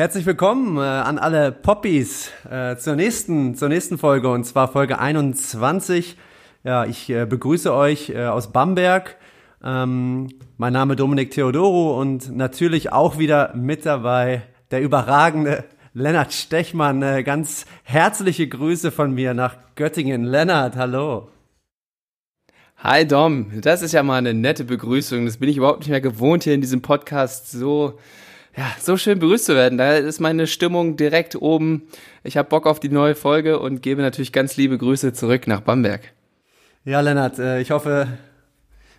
Herzlich willkommen äh, an alle Poppies äh, zur nächsten zur nächsten Folge und zwar Folge 21. Ja, ich äh, begrüße euch äh, aus Bamberg. Ähm, mein Name Dominik Theodoro und natürlich auch wieder mit dabei der überragende Lennart Stechmann. Äh, ganz herzliche Grüße von mir nach Göttingen. Lennart, hallo. Hi Dom, das ist ja mal eine nette Begrüßung. Das bin ich überhaupt nicht mehr gewohnt hier in diesem Podcast so ja, so schön begrüßt zu werden. Da ist meine Stimmung direkt oben. Ich habe Bock auf die neue Folge und gebe natürlich ganz liebe Grüße zurück nach Bamberg. Ja, Lennart, äh, ich hoffe,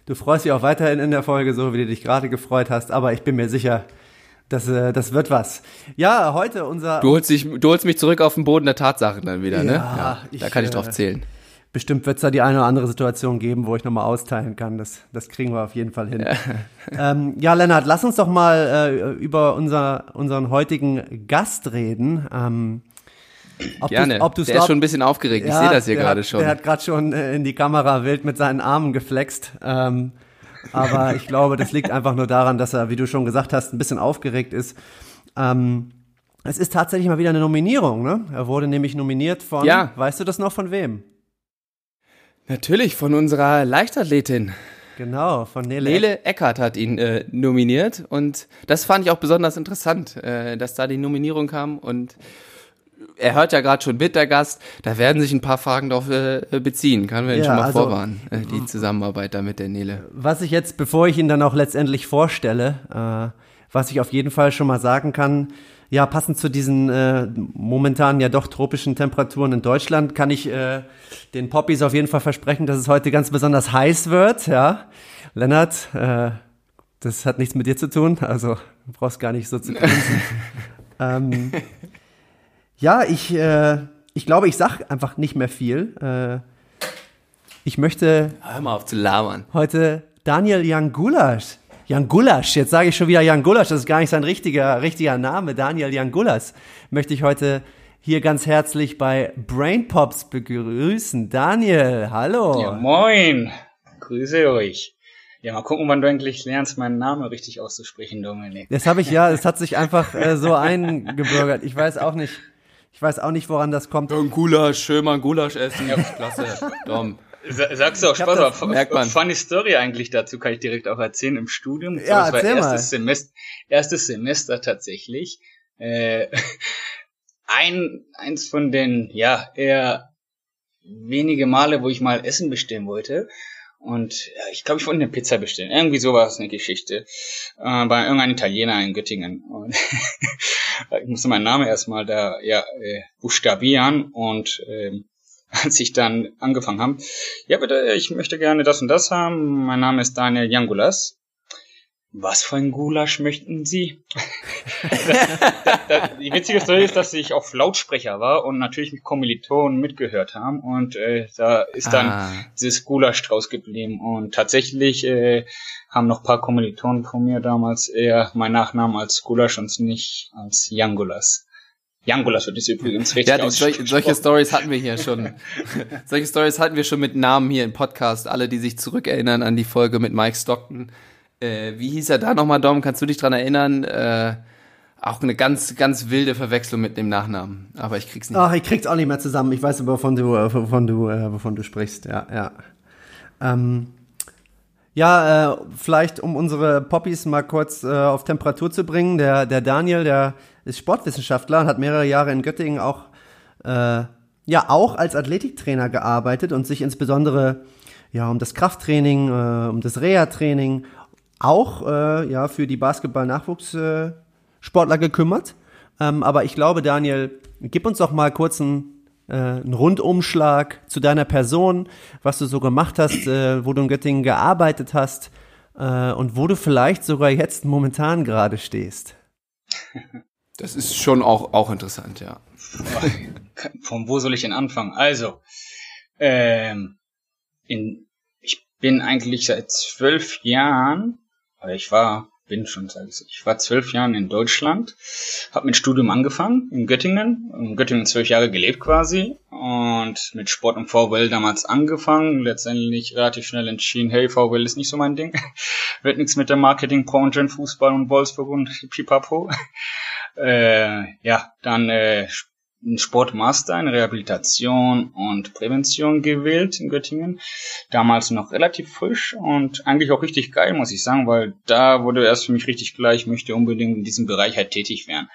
du freust dich auch weiterhin in der Folge, so wie du dich gerade gefreut hast. Aber ich bin mir sicher, das, äh, das wird was. Ja, heute unser. Du holst, dich, du holst mich zurück auf den Boden der Tatsachen dann wieder, ne? ja, ne? Ja, ich, da kann ich drauf äh, zählen. Bestimmt wird es da die eine oder andere Situation geben, wo ich nochmal austeilen kann. Das, das kriegen wir auf jeden Fall hin. Ja, ähm, ja Lennart, lass uns doch mal äh, über unser, unseren heutigen Gast reden. Ähm, ob Gerne. Du, ob der ist schon ein bisschen aufgeregt. Ja, ich sehe das hier gerade schon. Der hat gerade schon äh, in die Kamera wild mit seinen Armen geflext. Ähm, aber ich glaube, das liegt einfach nur daran, dass er, wie du schon gesagt hast, ein bisschen aufgeregt ist. Ähm, es ist tatsächlich mal wieder eine Nominierung, ne? Er wurde nämlich nominiert von, ja. weißt du das noch von wem? Natürlich, von unserer Leichtathletin. Genau, von Nele. Nele Eckert hat ihn äh, nominiert und das fand ich auch besonders interessant, äh, dass da die Nominierung kam und er hört ja gerade schon mit, der Gast, da werden sich ein paar Fragen darauf äh, beziehen, kann man ja, schon mal also, vorwarnen, äh, die Zusammenarbeit da mit der Nele. Was ich jetzt, bevor ich ihn dann auch letztendlich vorstelle, äh, was ich auf jeden Fall schon mal sagen kann, ja, passend zu diesen äh, momentan ja doch tropischen Temperaturen in Deutschland kann ich äh, den Poppies auf jeden Fall versprechen, dass es heute ganz besonders heiß wird. Ja, Lennart, äh, das hat nichts mit dir zu tun, also du brauchst gar nicht so zu grinsen. ähm, ja, ich, äh, ich glaube, ich sag einfach nicht mehr viel. Äh, ich möchte Hör mal auf zu labern. heute Daniel Jan Gulasch Jan Gulasch, jetzt sage ich schon wieder Jan Gulasch, das ist gar nicht sein richtiger, richtiger Name, Daniel Jan Gulasch, möchte ich heute hier ganz herzlich bei Brain Pops begrüßen. Daniel, hallo. Ja, moin. Grüße euch. Ja, mal gucken, wann du endlich lernst, meinen Namen richtig auszusprechen, Dominik. Das habe ich ja, das hat sich einfach äh, so eingebürgert. Ich weiß auch nicht, ich weiß auch nicht, woran das kommt. Ein Gulasch, schön mal ein Gulasch essen. Ja. Klasse. Dom. Sagst du auch Spaß, aber merkt man. funny Story eigentlich dazu kann ich direkt auch erzählen im Studium. Ja, das war erstes mal. Semester, erstes Semester tatsächlich. Äh, ein, eins von den, ja, eher wenige Male, wo ich mal Essen bestellen wollte. Und ja, ich glaube, ich wollte eine Pizza bestellen. Irgendwie sowas, eine Geschichte. Äh, bei irgendeinem Italiener in Göttingen. Und ich musste meinen Namen erstmal da ja, äh, buchstabieren und ähm, als ich dann angefangen habe. Ja, bitte, ich möchte gerne das und das haben. Mein Name ist Daniel Jangulas. Was für ein Gulasch möchten Sie? das, das, die witzige Story ist, dass ich auf Lautsprecher war und natürlich mit Kommilitonen mitgehört haben und äh, da ist dann ah. dieses Gulasch draus geblieben und tatsächlich äh, haben noch paar Kommilitonen von mir damals eher mein Nachnamen als Gulasch und nicht als Jangulas. Jangulas wird es übrigens richtig ja, solche, solche Stories hatten wir hier schon. solche Stories hatten wir schon mit Namen hier im Podcast. Alle, die sich zurückerinnern an die Folge mit Mike Stockton. Äh, wie hieß er da nochmal, Dom? Kannst du dich dran erinnern? Äh, auch eine ganz, ganz wilde Verwechslung mit dem Nachnamen. Aber ich krieg's nicht. Ach, ich krieg's auch nicht mehr zusammen. Ich weiß, wovon du, äh, wovon du, äh, wovon du sprichst. Ja, ja. Ähm, ja, äh, vielleicht um unsere Poppies mal kurz äh, auf Temperatur zu bringen. Der, der Daniel, der ist Sportwissenschaftler und hat mehrere Jahre in Göttingen auch, äh, ja, auch als Athletiktrainer gearbeitet und sich insbesondere ja, um das Krafttraining, äh, um das Reha-Training, auch äh, ja, für die Basketball-Nachwuchssportler gekümmert. Ähm, aber ich glaube, Daniel, gib uns doch mal kurz einen äh, einen Rundumschlag zu deiner Person, was du so gemacht hast, äh, wo du in Göttingen gearbeitet hast äh, und wo du vielleicht sogar jetzt momentan gerade stehst. Das ist schon auch, auch interessant, ja. Von wo soll ich denn anfangen? Also, ähm, in, ich bin eigentlich seit zwölf Jahren, oder ich war bin schon, sag ich, war zwölf Jahren in Deutschland, habe mit Studium angefangen in Göttingen, in Göttingen zwölf Jahre gelebt quasi und mit Sport und VWL damals angefangen, letztendlich relativ schnell entschieden, hey, VWL ist nicht so mein Ding, wird nichts mit der in Fußball und Wolfsburg und Pipapo. äh, ja, dann äh, Sportmaster in Rehabilitation und Prävention gewählt in Göttingen. Damals noch relativ frisch und eigentlich auch richtig geil, muss ich sagen, weil da wurde erst für mich richtig klar, ich möchte unbedingt in diesem Bereich halt tätig werden.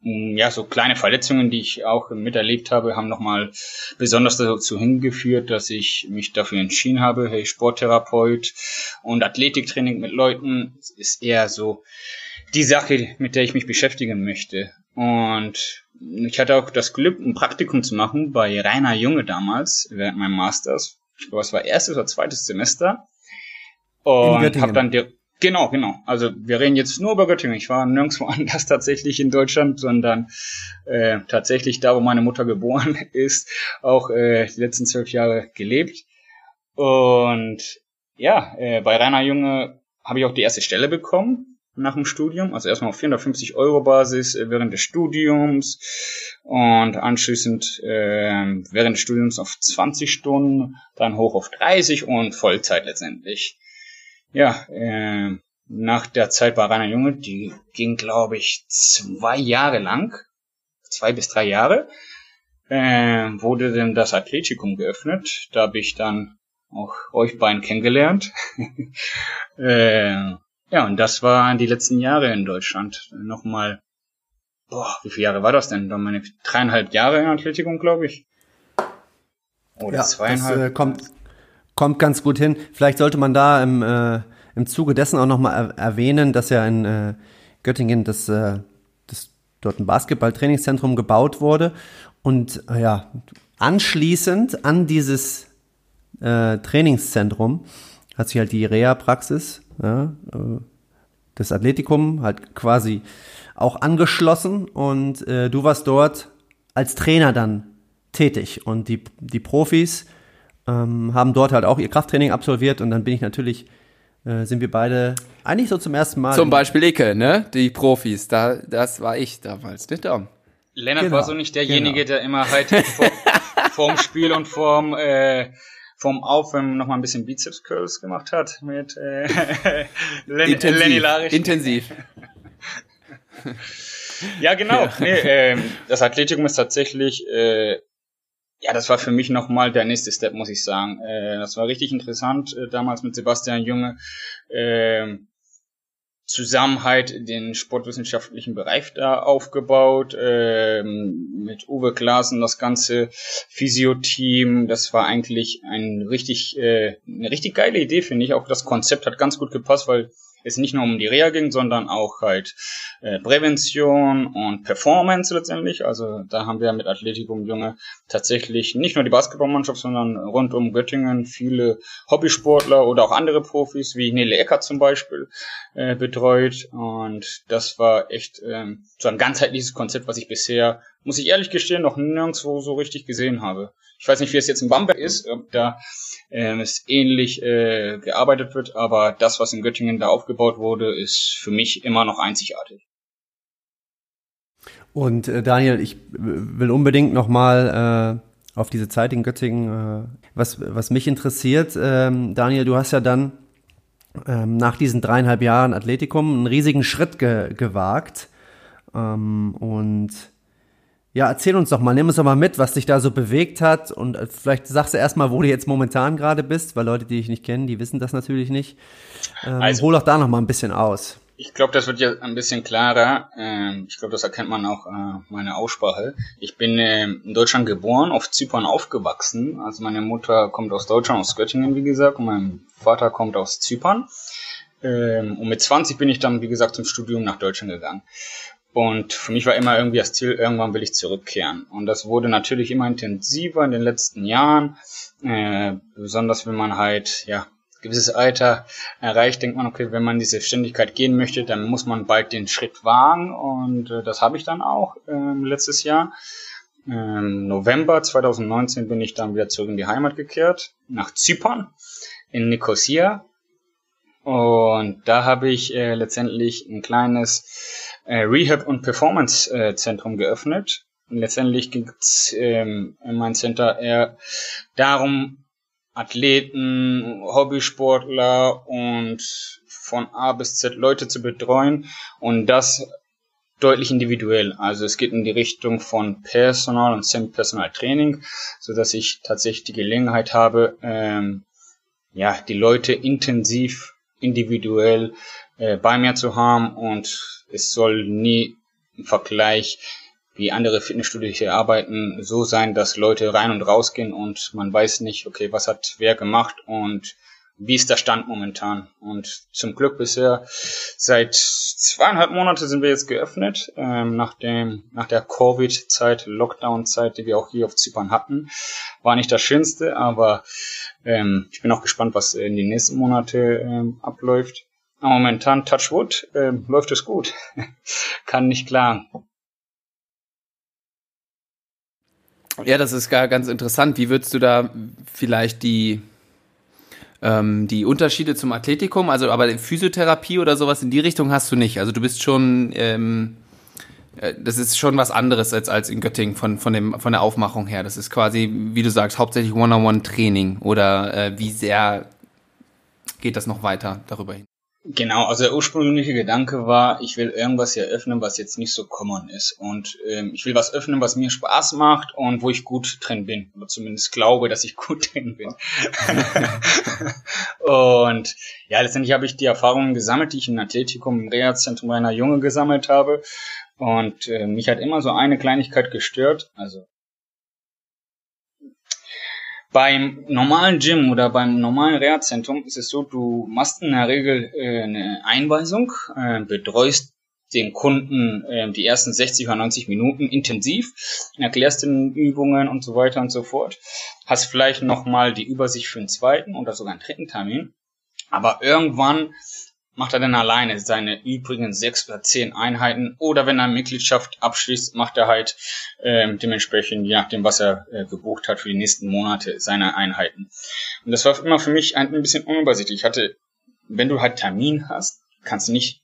Ja, so kleine Verletzungen, die ich auch miterlebt habe, haben nochmal besonders dazu hingeführt, dass ich mich dafür entschieden habe, hey, Sporttherapeut und Athletiktraining mit Leuten ist eher so die Sache, mit der ich mich beschäftigen möchte. Und ich hatte auch das Glück, ein Praktikum zu machen bei Rainer Junge damals, während meinem Masters. Ich glaube, es war erstes oder zweites Semester. Und habe dann die, genau, genau. Also wir reden jetzt nur über Göttingen. Ich war nirgendwo anders tatsächlich in Deutschland, sondern äh, tatsächlich da, wo meine Mutter geboren ist, auch äh, die letzten zwölf Jahre gelebt. Und ja, äh, bei Rainer Junge habe ich auch die erste Stelle bekommen nach dem Studium, also erstmal auf 450 Euro Basis äh, während des Studiums und anschließend äh, während des Studiums auf 20 Stunden, dann hoch auf 30 und Vollzeit letztendlich. Ja, äh, nach der Zeit bei Rainer Junge, die ging glaube ich zwei Jahre lang, zwei bis drei Jahre, äh, wurde denn das Athletikum geöffnet. Da habe ich dann auch euch beiden kennengelernt. äh, ja, und das waren die letzten Jahre in Deutschland. Nochmal, boah, wie viele Jahre war das denn? Dann meine dreieinhalb Jahre in Athletikum, glaube ich. Oder ja, zweieinhalb. Das äh, kommt, kommt ganz gut hin. Vielleicht sollte man da im, äh, im Zuge dessen auch nochmal er erwähnen, dass ja in äh, Göttingen das, äh, das dort ein Basketballtrainingszentrum gebaut wurde. Und äh, ja, anschließend an dieses äh, Trainingszentrum hat sich halt die Reha-Praxis ja, äh, das Athletikum halt quasi auch angeschlossen und äh, du warst dort als Trainer dann tätig und die, die Profis ähm, haben dort halt auch ihr Krafttraining absolviert und dann bin ich natürlich, äh, sind wir beide eigentlich so zum ersten Mal. Zum Beispiel Icke, ne? Die Profis, da, das war ich damals, nicht Dom? Lennart genau, war so nicht derjenige, genau. der immer halt vor, vorm Spiel und vorm äh, vom Aufwärmen noch mal ein bisschen Bizeps Curls gemacht hat mit äh, Len intensiv, Lenny Larisch. Intensiv. ja, genau. Ja. Nee, äh, das Athletikum ist tatsächlich, äh, ja, das war für mich noch mal der nächste Step, muss ich sagen. Äh, das war richtig interessant äh, damals mit Sebastian Junge. Zusammenhalt den sportwissenschaftlichen Bereich da aufgebaut, ähm, mit Uwe Klaassen das ganze Physio-Team. Das war eigentlich ein richtig, äh, eine richtig geile Idee, finde ich. Auch das Konzept hat ganz gut gepasst, weil es nicht nur um die Reha ging, sondern auch halt äh, Prävention und Performance letztendlich. Also da haben wir mit Athletikum Junge tatsächlich nicht nur die Basketballmannschaft, sondern rund um Göttingen viele Hobbysportler oder auch andere Profis wie Nele Eckert zum Beispiel äh, betreut. Und das war echt ähm, so ein ganzheitliches Konzept, was ich bisher, muss ich ehrlich gestehen, noch nirgendwo so richtig gesehen habe. Ich weiß nicht, wie es jetzt in Bamberg ist, ob da äh, es ähnlich äh, gearbeitet wird, aber das, was in Göttingen da aufgebaut wurde, ist für mich immer noch einzigartig. Und äh, Daniel, ich will unbedingt nochmal äh, auf diese Zeit in Göttingen, äh, was, was mich interessiert, ähm, Daniel, du hast ja dann ähm, nach diesen dreieinhalb Jahren Athletikum einen riesigen Schritt ge gewagt. Ähm, und ja, erzähl uns doch mal, nimm uns doch mal mit, was dich da so bewegt hat und äh, vielleicht sagst du erstmal, wo du jetzt momentan gerade bist, weil Leute, die dich nicht kennen, die wissen das natürlich nicht. Ähm, also, hol doch da noch mal ein bisschen aus. Ich glaube, das wird ja ein bisschen klarer. Ähm, ich glaube, das erkennt man auch äh, meine Aussprache. Ich bin äh, in Deutschland geboren, auf Zypern aufgewachsen. Also meine Mutter kommt aus Deutschland, aus Göttingen, wie gesagt, und mein Vater kommt aus Zypern. Ähm, und mit 20 bin ich dann, wie gesagt, zum Studium nach Deutschland gegangen. Und für mich war immer irgendwie das Ziel, irgendwann will ich zurückkehren. Und das wurde natürlich immer intensiver in den letzten Jahren. Äh, besonders wenn man halt, ja, gewisses Alter erreicht, denkt man, okay, wenn man diese Ständigkeit gehen möchte, dann muss man bald den Schritt wagen. Und äh, das habe ich dann auch äh, letztes Jahr. Im November 2019 bin ich dann wieder zurück in die Heimat gekehrt, nach Zypern, in Nicosia. Und da habe ich äh, letztendlich ein kleines äh, Rehab- und Performance-Zentrum geöffnet. Und letztendlich ging es ähm, in meinem Center eher darum, Athleten, Hobbysportler und von A bis Z Leute zu betreuen und das deutlich individuell. Also es geht in die Richtung von Personal und Semi-Personal Training, so dass ich tatsächlich die Gelegenheit habe, ähm, ja, die Leute intensiv, individuell äh, bei mir zu haben und es soll nie im Vergleich wie andere Fitnessstudios hier arbeiten, so sein, dass Leute rein und rausgehen und man weiß nicht, okay, was hat wer gemacht und wie ist der Stand momentan. Und zum Glück bisher seit zweieinhalb Monate sind wir jetzt geöffnet, ähm, nach, dem, nach der Covid-Zeit, Lockdown-Zeit, die wir auch hier auf Zypern hatten. War nicht das Schönste, aber ähm, ich bin auch gespannt, was in den nächsten Monate ähm, abläuft. Momentan, Touchwood, ähm, läuft es gut. Kann nicht klagen. Ja, das ist gar ganz interessant. Wie würdest du da vielleicht die, ähm, die Unterschiede zum Athletikum, also aber Physiotherapie oder sowas in die Richtung hast du nicht. Also du bist schon, ähm, äh, das ist schon was anderes als, als in Göttingen von, von, dem, von der Aufmachung her. Das ist quasi, wie du sagst, hauptsächlich One-on-One-Training oder äh, wie sehr geht das noch weiter darüber hin? Genau, also der ursprüngliche Gedanke war, ich will irgendwas hier öffnen, was jetzt nicht so common ist. Und ähm, ich will was öffnen, was mir Spaß macht und wo ich gut drin bin. Oder zumindest glaube, dass ich gut drin bin. und ja, letztendlich habe ich die Erfahrungen gesammelt, die ich im Athletikum im Reha-Zentrum einer Junge gesammelt habe. Und äh, mich hat immer so eine Kleinigkeit gestört. Also beim normalen Gym oder beim normalen Reha-Zentrum ist es so, du machst in der Regel äh, eine Einweisung, äh, betreust den Kunden äh, die ersten 60 oder 90 Minuten intensiv, erklärst den Übungen und so weiter und so fort, hast vielleicht nochmal die Übersicht für einen zweiten oder sogar einen dritten Termin, aber irgendwann macht er dann alleine seine übrigen sechs oder zehn Einheiten oder wenn er Mitgliedschaft abschließt, macht er halt ähm, dementsprechend, je nachdem, was er äh, gebucht hat für die nächsten Monate, seine Einheiten. Und das war immer für mich ein, ein bisschen unübersichtlich. Ich hatte, wenn du halt Termin hast, kannst du nicht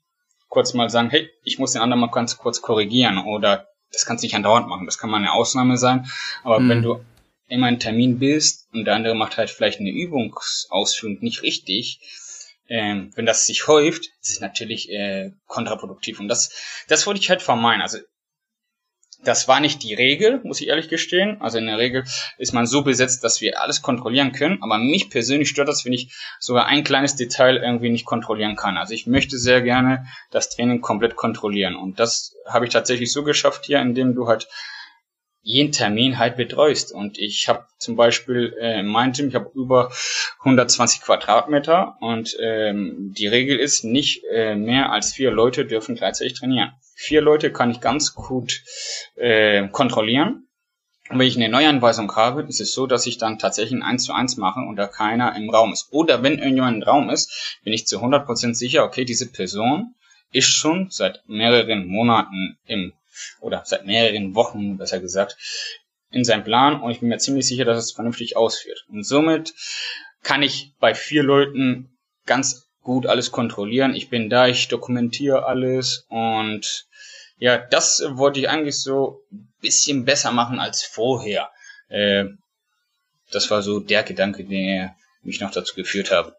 kurz mal sagen, hey, ich muss den anderen mal ganz kurz korrigieren oder das kannst du nicht andauernd machen. Das kann mal eine Ausnahme sein. Aber mhm. wenn du immer einen Termin bist und der andere macht halt vielleicht eine Übungsausführung nicht richtig, ähm, wenn das sich häuft, ist es natürlich äh, kontraproduktiv. Und das, das wollte ich halt vermeiden. Also das war nicht die Regel, muss ich ehrlich gestehen. Also in der Regel ist man so besetzt, dass wir alles kontrollieren können. Aber mich persönlich stört das, wenn ich sogar ein kleines Detail irgendwie nicht kontrollieren kann. Also ich möchte sehr gerne das Training komplett kontrollieren. Und das habe ich tatsächlich so geschafft hier, indem du halt jeden Termin halt betreust. Und ich habe zum Beispiel äh, in meinem Gym, ich habe über 120 Quadratmeter und ähm, die Regel ist, nicht äh, mehr als vier Leute dürfen gleichzeitig trainieren. Vier Leute kann ich ganz gut äh, kontrollieren. Und wenn ich eine Neuanweisung habe, ist es so, dass ich dann tatsächlich ein 1 zu 1 mache und da keiner im Raum ist. Oder wenn irgendjemand im Raum ist, bin ich zu 100% sicher, okay, diese Person ist schon seit mehreren Monaten im oder seit mehreren Wochen, besser gesagt, in seinem Plan und ich bin mir ziemlich sicher, dass es vernünftig ausführt. Und somit kann ich bei vier Leuten ganz gut alles kontrollieren. Ich bin da, ich dokumentiere alles und ja, das wollte ich eigentlich so ein bisschen besser machen als vorher. Äh, das war so der Gedanke, der mich noch dazu geführt hat.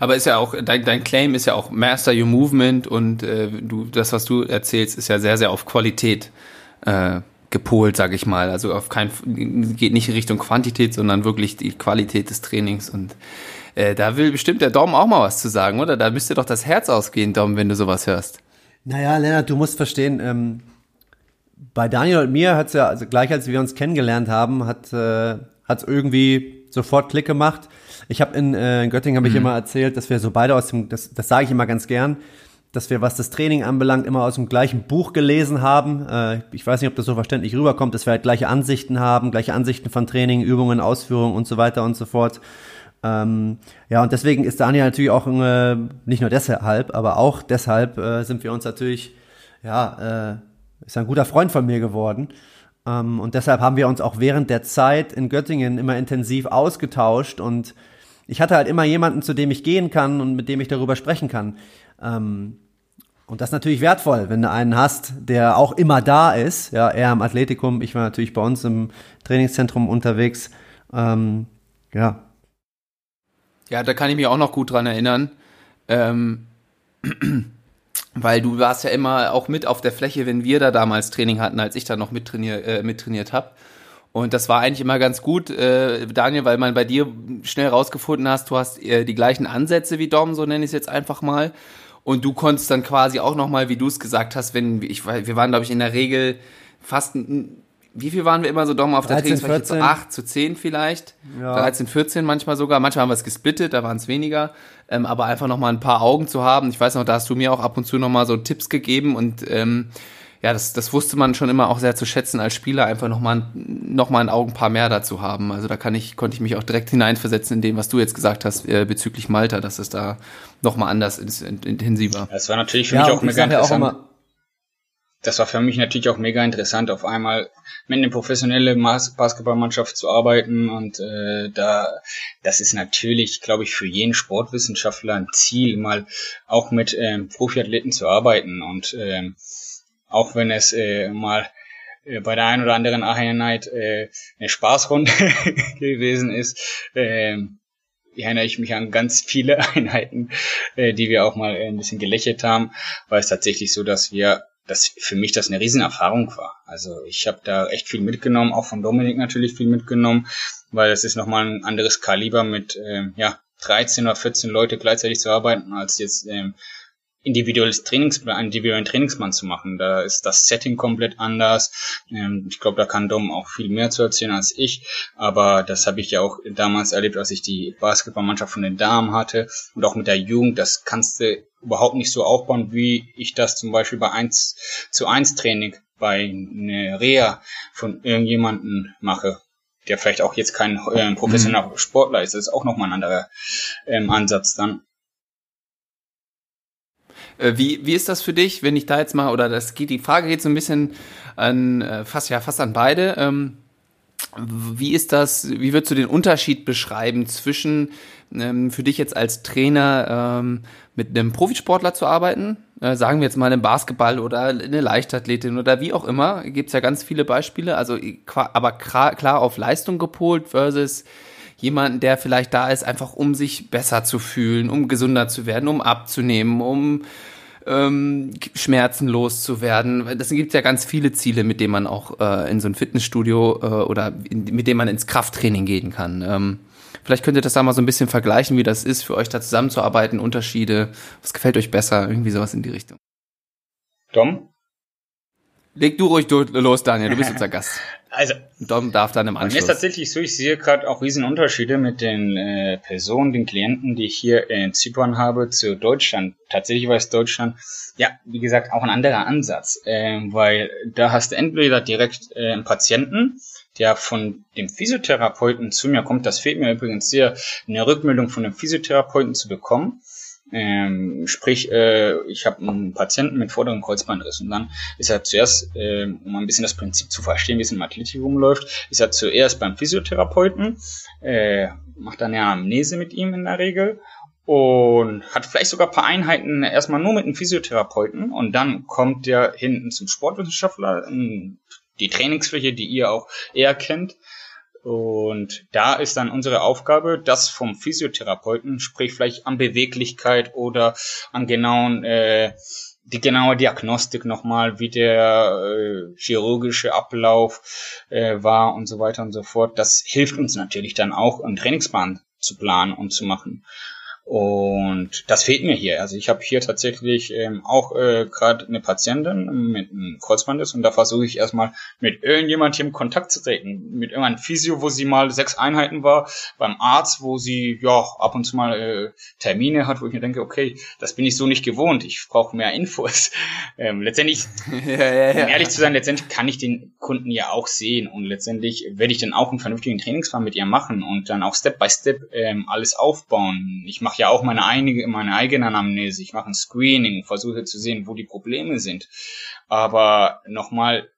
Aber ist ja auch, dein, dein Claim ist ja auch Master Your Movement und äh, du, das, was du erzählst, ist ja sehr, sehr auf Qualität äh, gepolt, sag ich mal. Also auf kein, geht nicht in Richtung Quantität, sondern wirklich die Qualität des Trainings. Und äh, da will bestimmt der Dom auch mal was zu sagen, oder? Da müsste doch das Herz ausgehen, Dom, wenn du sowas hörst. Naja, Lennart, du musst verstehen, ähm, bei Daniel und mir hat's ja, also gleich als wir uns kennengelernt haben, hat äh, irgendwie sofort Klick gemacht. Ich habe in, äh, in Göttingen habe ich mhm. immer erzählt, dass wir so beide aus dem, das, das sage ich immer ganz gern, dass wir, was das Training anbelangt, immer aus dem gleichen Buch gelesen haben. Äh, ich weiß nicht, ob das so verständlich rüberkommt, dass wir halt gleiche Ansichten haben, gleiche Ansichten von Training, Übungen, Ausführungen und so weiter und so fort. Ähm, ja, und deswegen ist Daniel natürlich auch, äh, nicht nur deshalb, aber auch deshalb äh, sind wir uns natürlich, ja, äh, ist ein guter Freund von mir geworden. Ähm, und deshalb haben wir uns auch während der Zeit in Göttingen immer intensiv ausgetauscht und ich hatte halt immer jemanden, zu dem ich gehen kann und mit dem ich darüber sprechen kann. Ähm, und das ist natürlich wertvoll, wenn du einen hast, der auch immer da ist. Ja, er am Athletikum, ich war natürlich bei uns im Trainingszentrum unterwegs. Ähm, ja. Ja, da kann ich mich auch noch gut dran erinnern. Ähm, weil du warst ja immer auch mit auf der Fläche, wenn wir da damals Training hatten, als ich da noch mittrainier, äh, mittrainiert habe. Und das war eigentlich immer ganz gut, äh, Daniel, weil man bei dir schnell rausgefunden hast, du hast äh, die gleichen Ansätze wie Dom, so nenne ich es jetzt einfach mal. Und du konntest dann quasi auch nochmal, wie du es gesagt hast, wenn ich, wir waren, glaube ich, in der Regel fast, wie viel waren wir immer so Dom auf 13, der Trainingsfläche? So 8 zu 10 vielleicht. Ja. 13, 14 manchmal sogar. Manchmal haben wir es gesplittet, da waren es weniger. Ähm, aber einfach nochmal ein paar Augen zu haben. Ich weiß noch, da hast du mir auch ab und zu nochmal so Tipps gegeben und ähm, ja, das, das wusste man schon immer auch sehr zu schätzen als Spieler, einfach nochmal noch mal ein Augenpaar mehr dazu haben. Also da kann ich, konnte ich mich auch direkt hineinversetzen in dem, was du jetzt gesagt hast äh, bezüglich Malta, dass es da nochmal anders ist, intensiver. Das war natürlich für ja, mich auch mega interessant. Auch das war für mich natürlich auch mega interessant, auf einmal mit einer professionellen Basketballmannschaft zu arbeiten und äh, da das ist natürlich, glaube ich, für jeden Sportwissenschaftler ein Ziel, mal auch mit ähm, Profiathleten zu arbeiten und ähm, auch wenn es äh, mal äh, bei der einen oder anderen Einheit äh, eine Spaßrunde gewesen ist, äh, erinnere ich mich an ganz viele Einheiten, äh, die wir auch mal ein bisschen gelächelt haben, weil es tatsächlich so, dass wir dass für mich das eine Riesenerfahrung war. Also ich habe da echt viel mitgenommen, auch von Dominik natürlich viel mitgenommen, weil es ist nochmal ein anderes Kaliber mit ähm, ja 13 oder 14 Leute gleichzeitig zu arbeiten, als jetzt ähm, individuelles Trainingsplan, individuellen Trainingsplan zu machen. Da ist das Setting komplett anders. Ähm, ich glaube, da kann Dom auch viel mehr zu erzählen als ich. Aber das habe ich ja auch damals erlebt, als ich die Basketballmannschaft von den Damen hatte und auch mit der Jugend. Das kannst du überhaupt nicht so aufbauen, wie ich das zum Beispiel bei 1 zu 1 Training bei einer Reha von irgendjemanden mache der vielleicht auch jetzt kein äh, professioneller mhm. Sportler ist. Das ist auch nochmal ein anderer ähm, Ansatz dann. Äh, wie, wie ist das für dich, wenn ich da jetzt mal, oder das geht, die Frage geht so ein bisschen an, äh, fast, ja, fast an beide. Ähm, wie ist das, wie würdest du den Unterschied beschreiben zwischen ähm, für dich jetzt als Trainer ähm, mit einem Profisportler zu arbeiten, äh, sagen wir jetzt mal im Basketball oder eine Leichtathletin oder wie auch immer, gibt's ja ganz viele Beispiele, also aber klar auf Leistung gepolt versus jemanden, der vielleicht da ist, einfach um sich besser zu fühlen, um gesünder zu werden, um abzunehmen, um ähm, Schmerzen loszuwerden. Das gibt ja ganz viele Ziele, mit denen man auch äh, in so ein Fitnessstudio äh, oder in, mit denen man ins Krafttraining gehen kann. Ähm, vielleicht könnt ihr das da mal so ein bisschen vergleichen, wie das ist, für euch da zusammenzuarbeiten, Unterschiede. Was gefällt euch besser? Irgendwie sowas in die Richtung. Dom? Leg du ruhig los, Daniel, du bist unser Gast. Also, Dom darf dann im Anschluss. Mir ist tatsächlich so, ich sehe gerade auch riesen Unterschiede mit den äh, Personen, den Klienten, die ich hier in Zypern habe, zu Deutschland. Tatsächlich es Deutschland, ja, wie gesagt, auch ein anderer Ansatz, äh, weil da hast du entweder direkt äh, einen Patienten, der von dem Physiotherapeuten zu mir kommt. Das fehlt mir übrigens sehr, eine Rückmeldung von dem Physiotherapeuten zu bekommen ähm, sprich, äh, ich habe einen Patienten mit vorderen Kreuzbandriss und dann ist er zuerst, äh, um ein bisschen das Prinzip zu verstehen, wie es im Athletikum läuft, ist er zuerst beim Physiotherapeuten, äh, macht dann eine Amnese mit ihm in der Regel und hat vielleicht sogar ein paar Einheiten erstmal nur mit einem Physiotherapeuten und dann kommt der hinten zum Sportwissenschaftler, die Trainingsfläche, die ihr auch eher kennt, und da ist dann unsere Aufgabe, das vom Physiotherapeuten, sprich vielleicht an Beweglichkeit oder an genauen, äh, die genaue Diagnostik nochmal, wie der äh, chirurgische Ablauf äh, war und so weiter und so fort. Das hilft uns natürlich dann auch, einen Trainingsplan zu planen und zu machen. Und das fehlt mir hier. Also ich habe hier tatsächlich ähm, auch äh, gerade eine Patientin mit einem Kreuzbandriss und da versuche ich erstmal mit irgendjemand hier in Kontakt zu treten. Mit irgendeinem Physio, wo sie mal sechs Einheiten war, beim Arzt, wo sie ja ab und zu mal äh, Termine hat, wo ich mir denke, okay, das bin ich so nicht gewohnt. Ich brauche mehr Infos. Ähm, letztendlich, ja, ja, ja. um ehrlich zu sein, letztendlich kann ich den Kunden ja auch sehen und letztendlich werde ich dann auch einen vernünftigen Trainingsplan mit ihr machen und dann auch Step by Step ähm, alles aufbauen. Ich mache ja auch meine, einige, meine eigene Anamnese. Ich mache ein Screening, versuche zu sehen, wo die Probleme sind. Aber nochmal,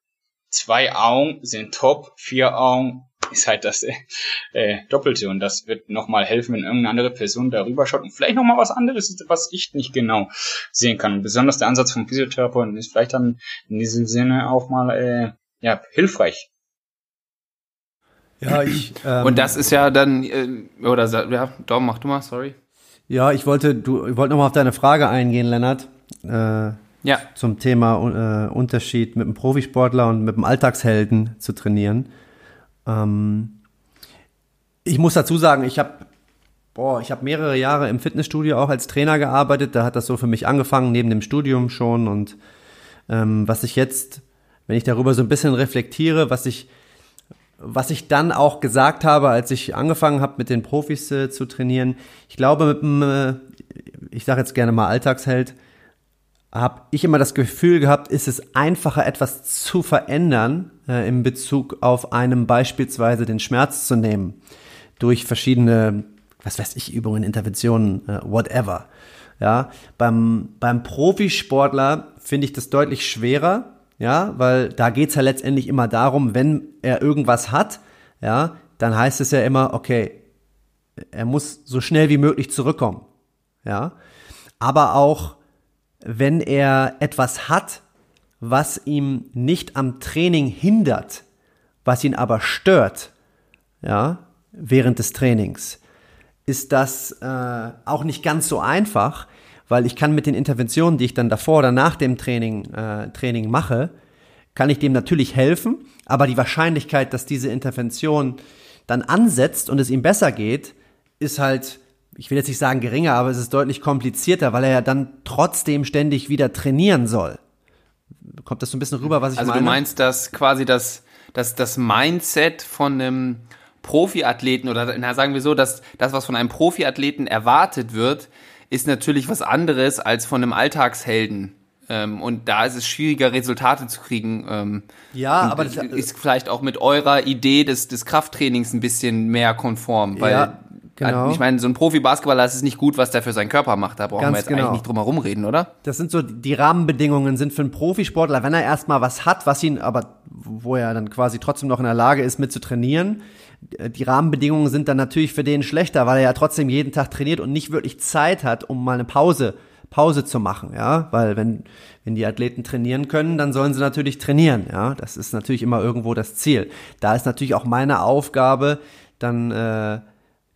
zwei Augen sind top, vier Augen ist halt das äh, Doppelte und das wird nochmal helfen, wenn irgendeine andere Person darüber schaut und vielleicht nochmal was anderes ist, was ich nicht genau sehen kann. Und besonders der Ansatz vom Physiotherapeuten ist vielleicht dann in diesem Sinne auch mal äh, ja, hilfreich. Ja, ich. Ähm, und das ist ja dann, äh, oder ja, Dom, mach du mal, sorry. Ja, ich wollte, du, ich wollte nochmal auf deine Frage eingehen, Lennart. Äh, ja. Zum Thema äh, Unterschied mit einem Profisportler und mit einem Alltagshelden zu trainieren. Ähm, ich muss dazu sagen, ich habe boah, ich habe mehrere Jahre im Fitnessstudio auch als Trainer gearbeitet. Da hat das so für mich angefangen, neben dem Studium schon. Und ähm, was ich jetzt, wenn ich darüber so ein bisschen reflektiere, was ich, was ich dann auch gesagt habe, als ich angefangen habe, mit den Profis äh, zu trainieren, ich glaube, mit einem, äh, ich sage jetzt gerne mal Alltagsheld, habe ich immer das Gefühl gehabt, ist es einfacher, etwas zu verändern äh, in Bezug auf einem beispielsweise den Schmerz zu nehmen durch verschiedene was weiß ich, Übungen, Interventionen, äh, whatever. Ja, beim, beim Profisportler finde ich das deutlich schwerer, ja, weil da geht's ja letztendlich immer darum, wenn er irgendwas hat, ja, dann heißt es ja immer, okay, er muss so schnell wie möglich zurückkommen, ja. Aber auch, wenn er etwas hat, was ihm nicht am Training hindert, was ihn aber stört, ja, während des Trainings, ist das äh, auch nicht ganz so einfach, weil ich kann mit den Interventionen, die ich dann davor oder nach dem Training, äh, Training mache, kann ich dem natürlich helfen, aber die Wahrscheinlichkeit, dass diese Intervention dann ansetzt und es ihm besser geht, ist halt, ich will jetzt nicht sagen geringer, aber es ist deutlich komplizierter, weil er ja dann trotzdem ständig wieder trainieren soll. Kommt das so ein bisschen rüber, was ich also meine? Also du meinst, dass quasi das, das, das Mindset von einem Profiathleten oder na, sagen wir so, dass das, was von einem Profiathleten erwartet wird, ist natürlich was anderes als von einem Alltagshelden. Ähm, und da ist es schwieriger, Resultate zu kriegen. Ähm, ja, aber das ist vielleicht auch mit eurer Idee des, des Krafttrainings ein bisschen mehr konform, weil ja, genau. ich meine, so ein Profi-Basketballer ist es nicht gut, was der für seinen Körper macht. Da brauchen Ganz wir jetzt genau. eigentlich nicht drum herum reden, oder? Das sind so die Rahmenbedingungen sind für einen Profisportler, wenn er erstmal was hat, was ihn aber wo er dann quasi trotzdem noch in der Lage ist, mit zu trainieren, die Rahmenbedingungen sind dann natürlich für den schlechter, weil er ja trotzdem jeden Tag trainiert und nicht wirklich Zeit hat, um mal eine Pause Pause zu machen, ja, weil wenn wenn die Athleten trainieren können, dann sollen sie natürlich trainieren, ja, das ist natürlich immer irgendwo das Ziel. Da ist natürlich auch meine Aufgabe, dann äh,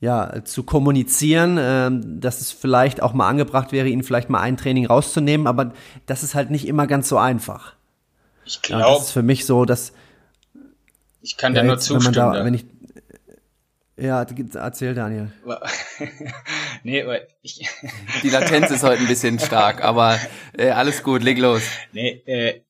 ja zu kommunizieren, äh, dass es vielleicht auch mal angebracht wäre, ihnen vielleicht mal ein Training rauszunehmen, aber das ist halt nicht immer ganz so einfach. Ich glaube, ja, das ist für mich so, dass ich kann ja, dir nur zustimmen. Wenn, da, wenn ich ja, erzähl Daniel. nee, weil ich Die Latenz ist heute ein bisschen stark, aber äh, alles gut, leg los. Nee, äh,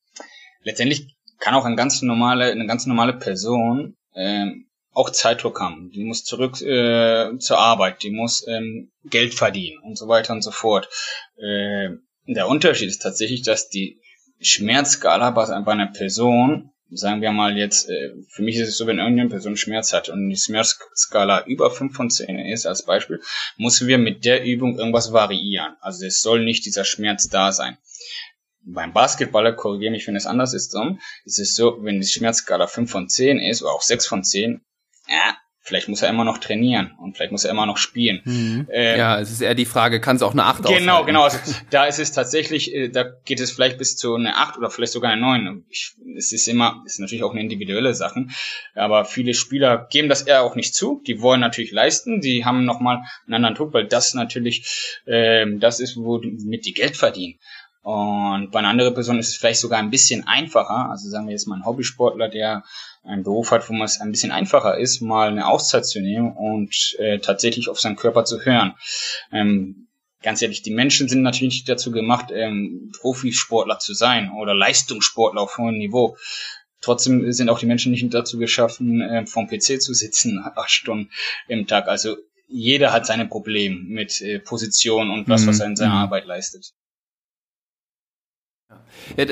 letztendlich kann auch eine ganz normale, eine ganz normale Person ähm, auch Zeitdruck haben. Die muss zurück äh, zur Arbeit, die muss ähm, Geld verdienen und so weiter und so fort. Äh, der Unterschied ist tatsächlich, dass die Schmerzskala bei einer Person sagen wir mal jetzt, äh, für mich ist es so, wenn irgendeine Person Schmerz hat und die Schmerzskala über 5 von 10 ist, als Beispiel, müssen wir mit der Übung irgendwas variieren. Also es soll nicht dieser Schmerz da sein. Beim Basketballer, korrigiere mich, wenn es anders ist, ist es so, wenn die Schmerzskala 5 von 10 ist oder auch 6 von 10, ja, Vielleicht muss er immer noch trainieren und vielleicht muss er immer noch spielen. Mhm. Ähm, ja, es ist eher die Frage, kann es auch eine 8 Genau, aushalten? genau. Also, da ist es tatsächlich, äh, da geht es vielleicht bis zu eine 8 oder vielleicht sogar eine 9. Ich, es ist immer, es ist natürlich auch eine individuelle Sache, aber viele Spieler geben das eher auch nicht zu. Die wollen natürlich leisten, die haben nochmal einen anderen Druck, weil das natürlich, ähm, das ist, womit die Geld verdienen. Und bei einer anderen Person ist es vielleicht sogar ein bisschen einfacher. Also sagen wir jetzt mal ein Hobbysportler, der einen Beruf hat, wo man es ein bisschen einfacher ist, mal eine Auszeit zu nehmen und äh, tatsächlich auf seinen Körper zu hören. Ähm, ganz ehrlich, die Menschen sind natürlich nicht dazu gemacht, ähm, Profisportler zu sein oder Leistungssportler auf hohem Niveau. Trotzdem sind auch die Menschen nicht dazu geschaffen, äh, vom PC zu sitzen, acht Stunden im Tag. Also jeder hat seine Probleme mit äh, Position und was, was er in seiner mhm. Arbeit leistet. Ja,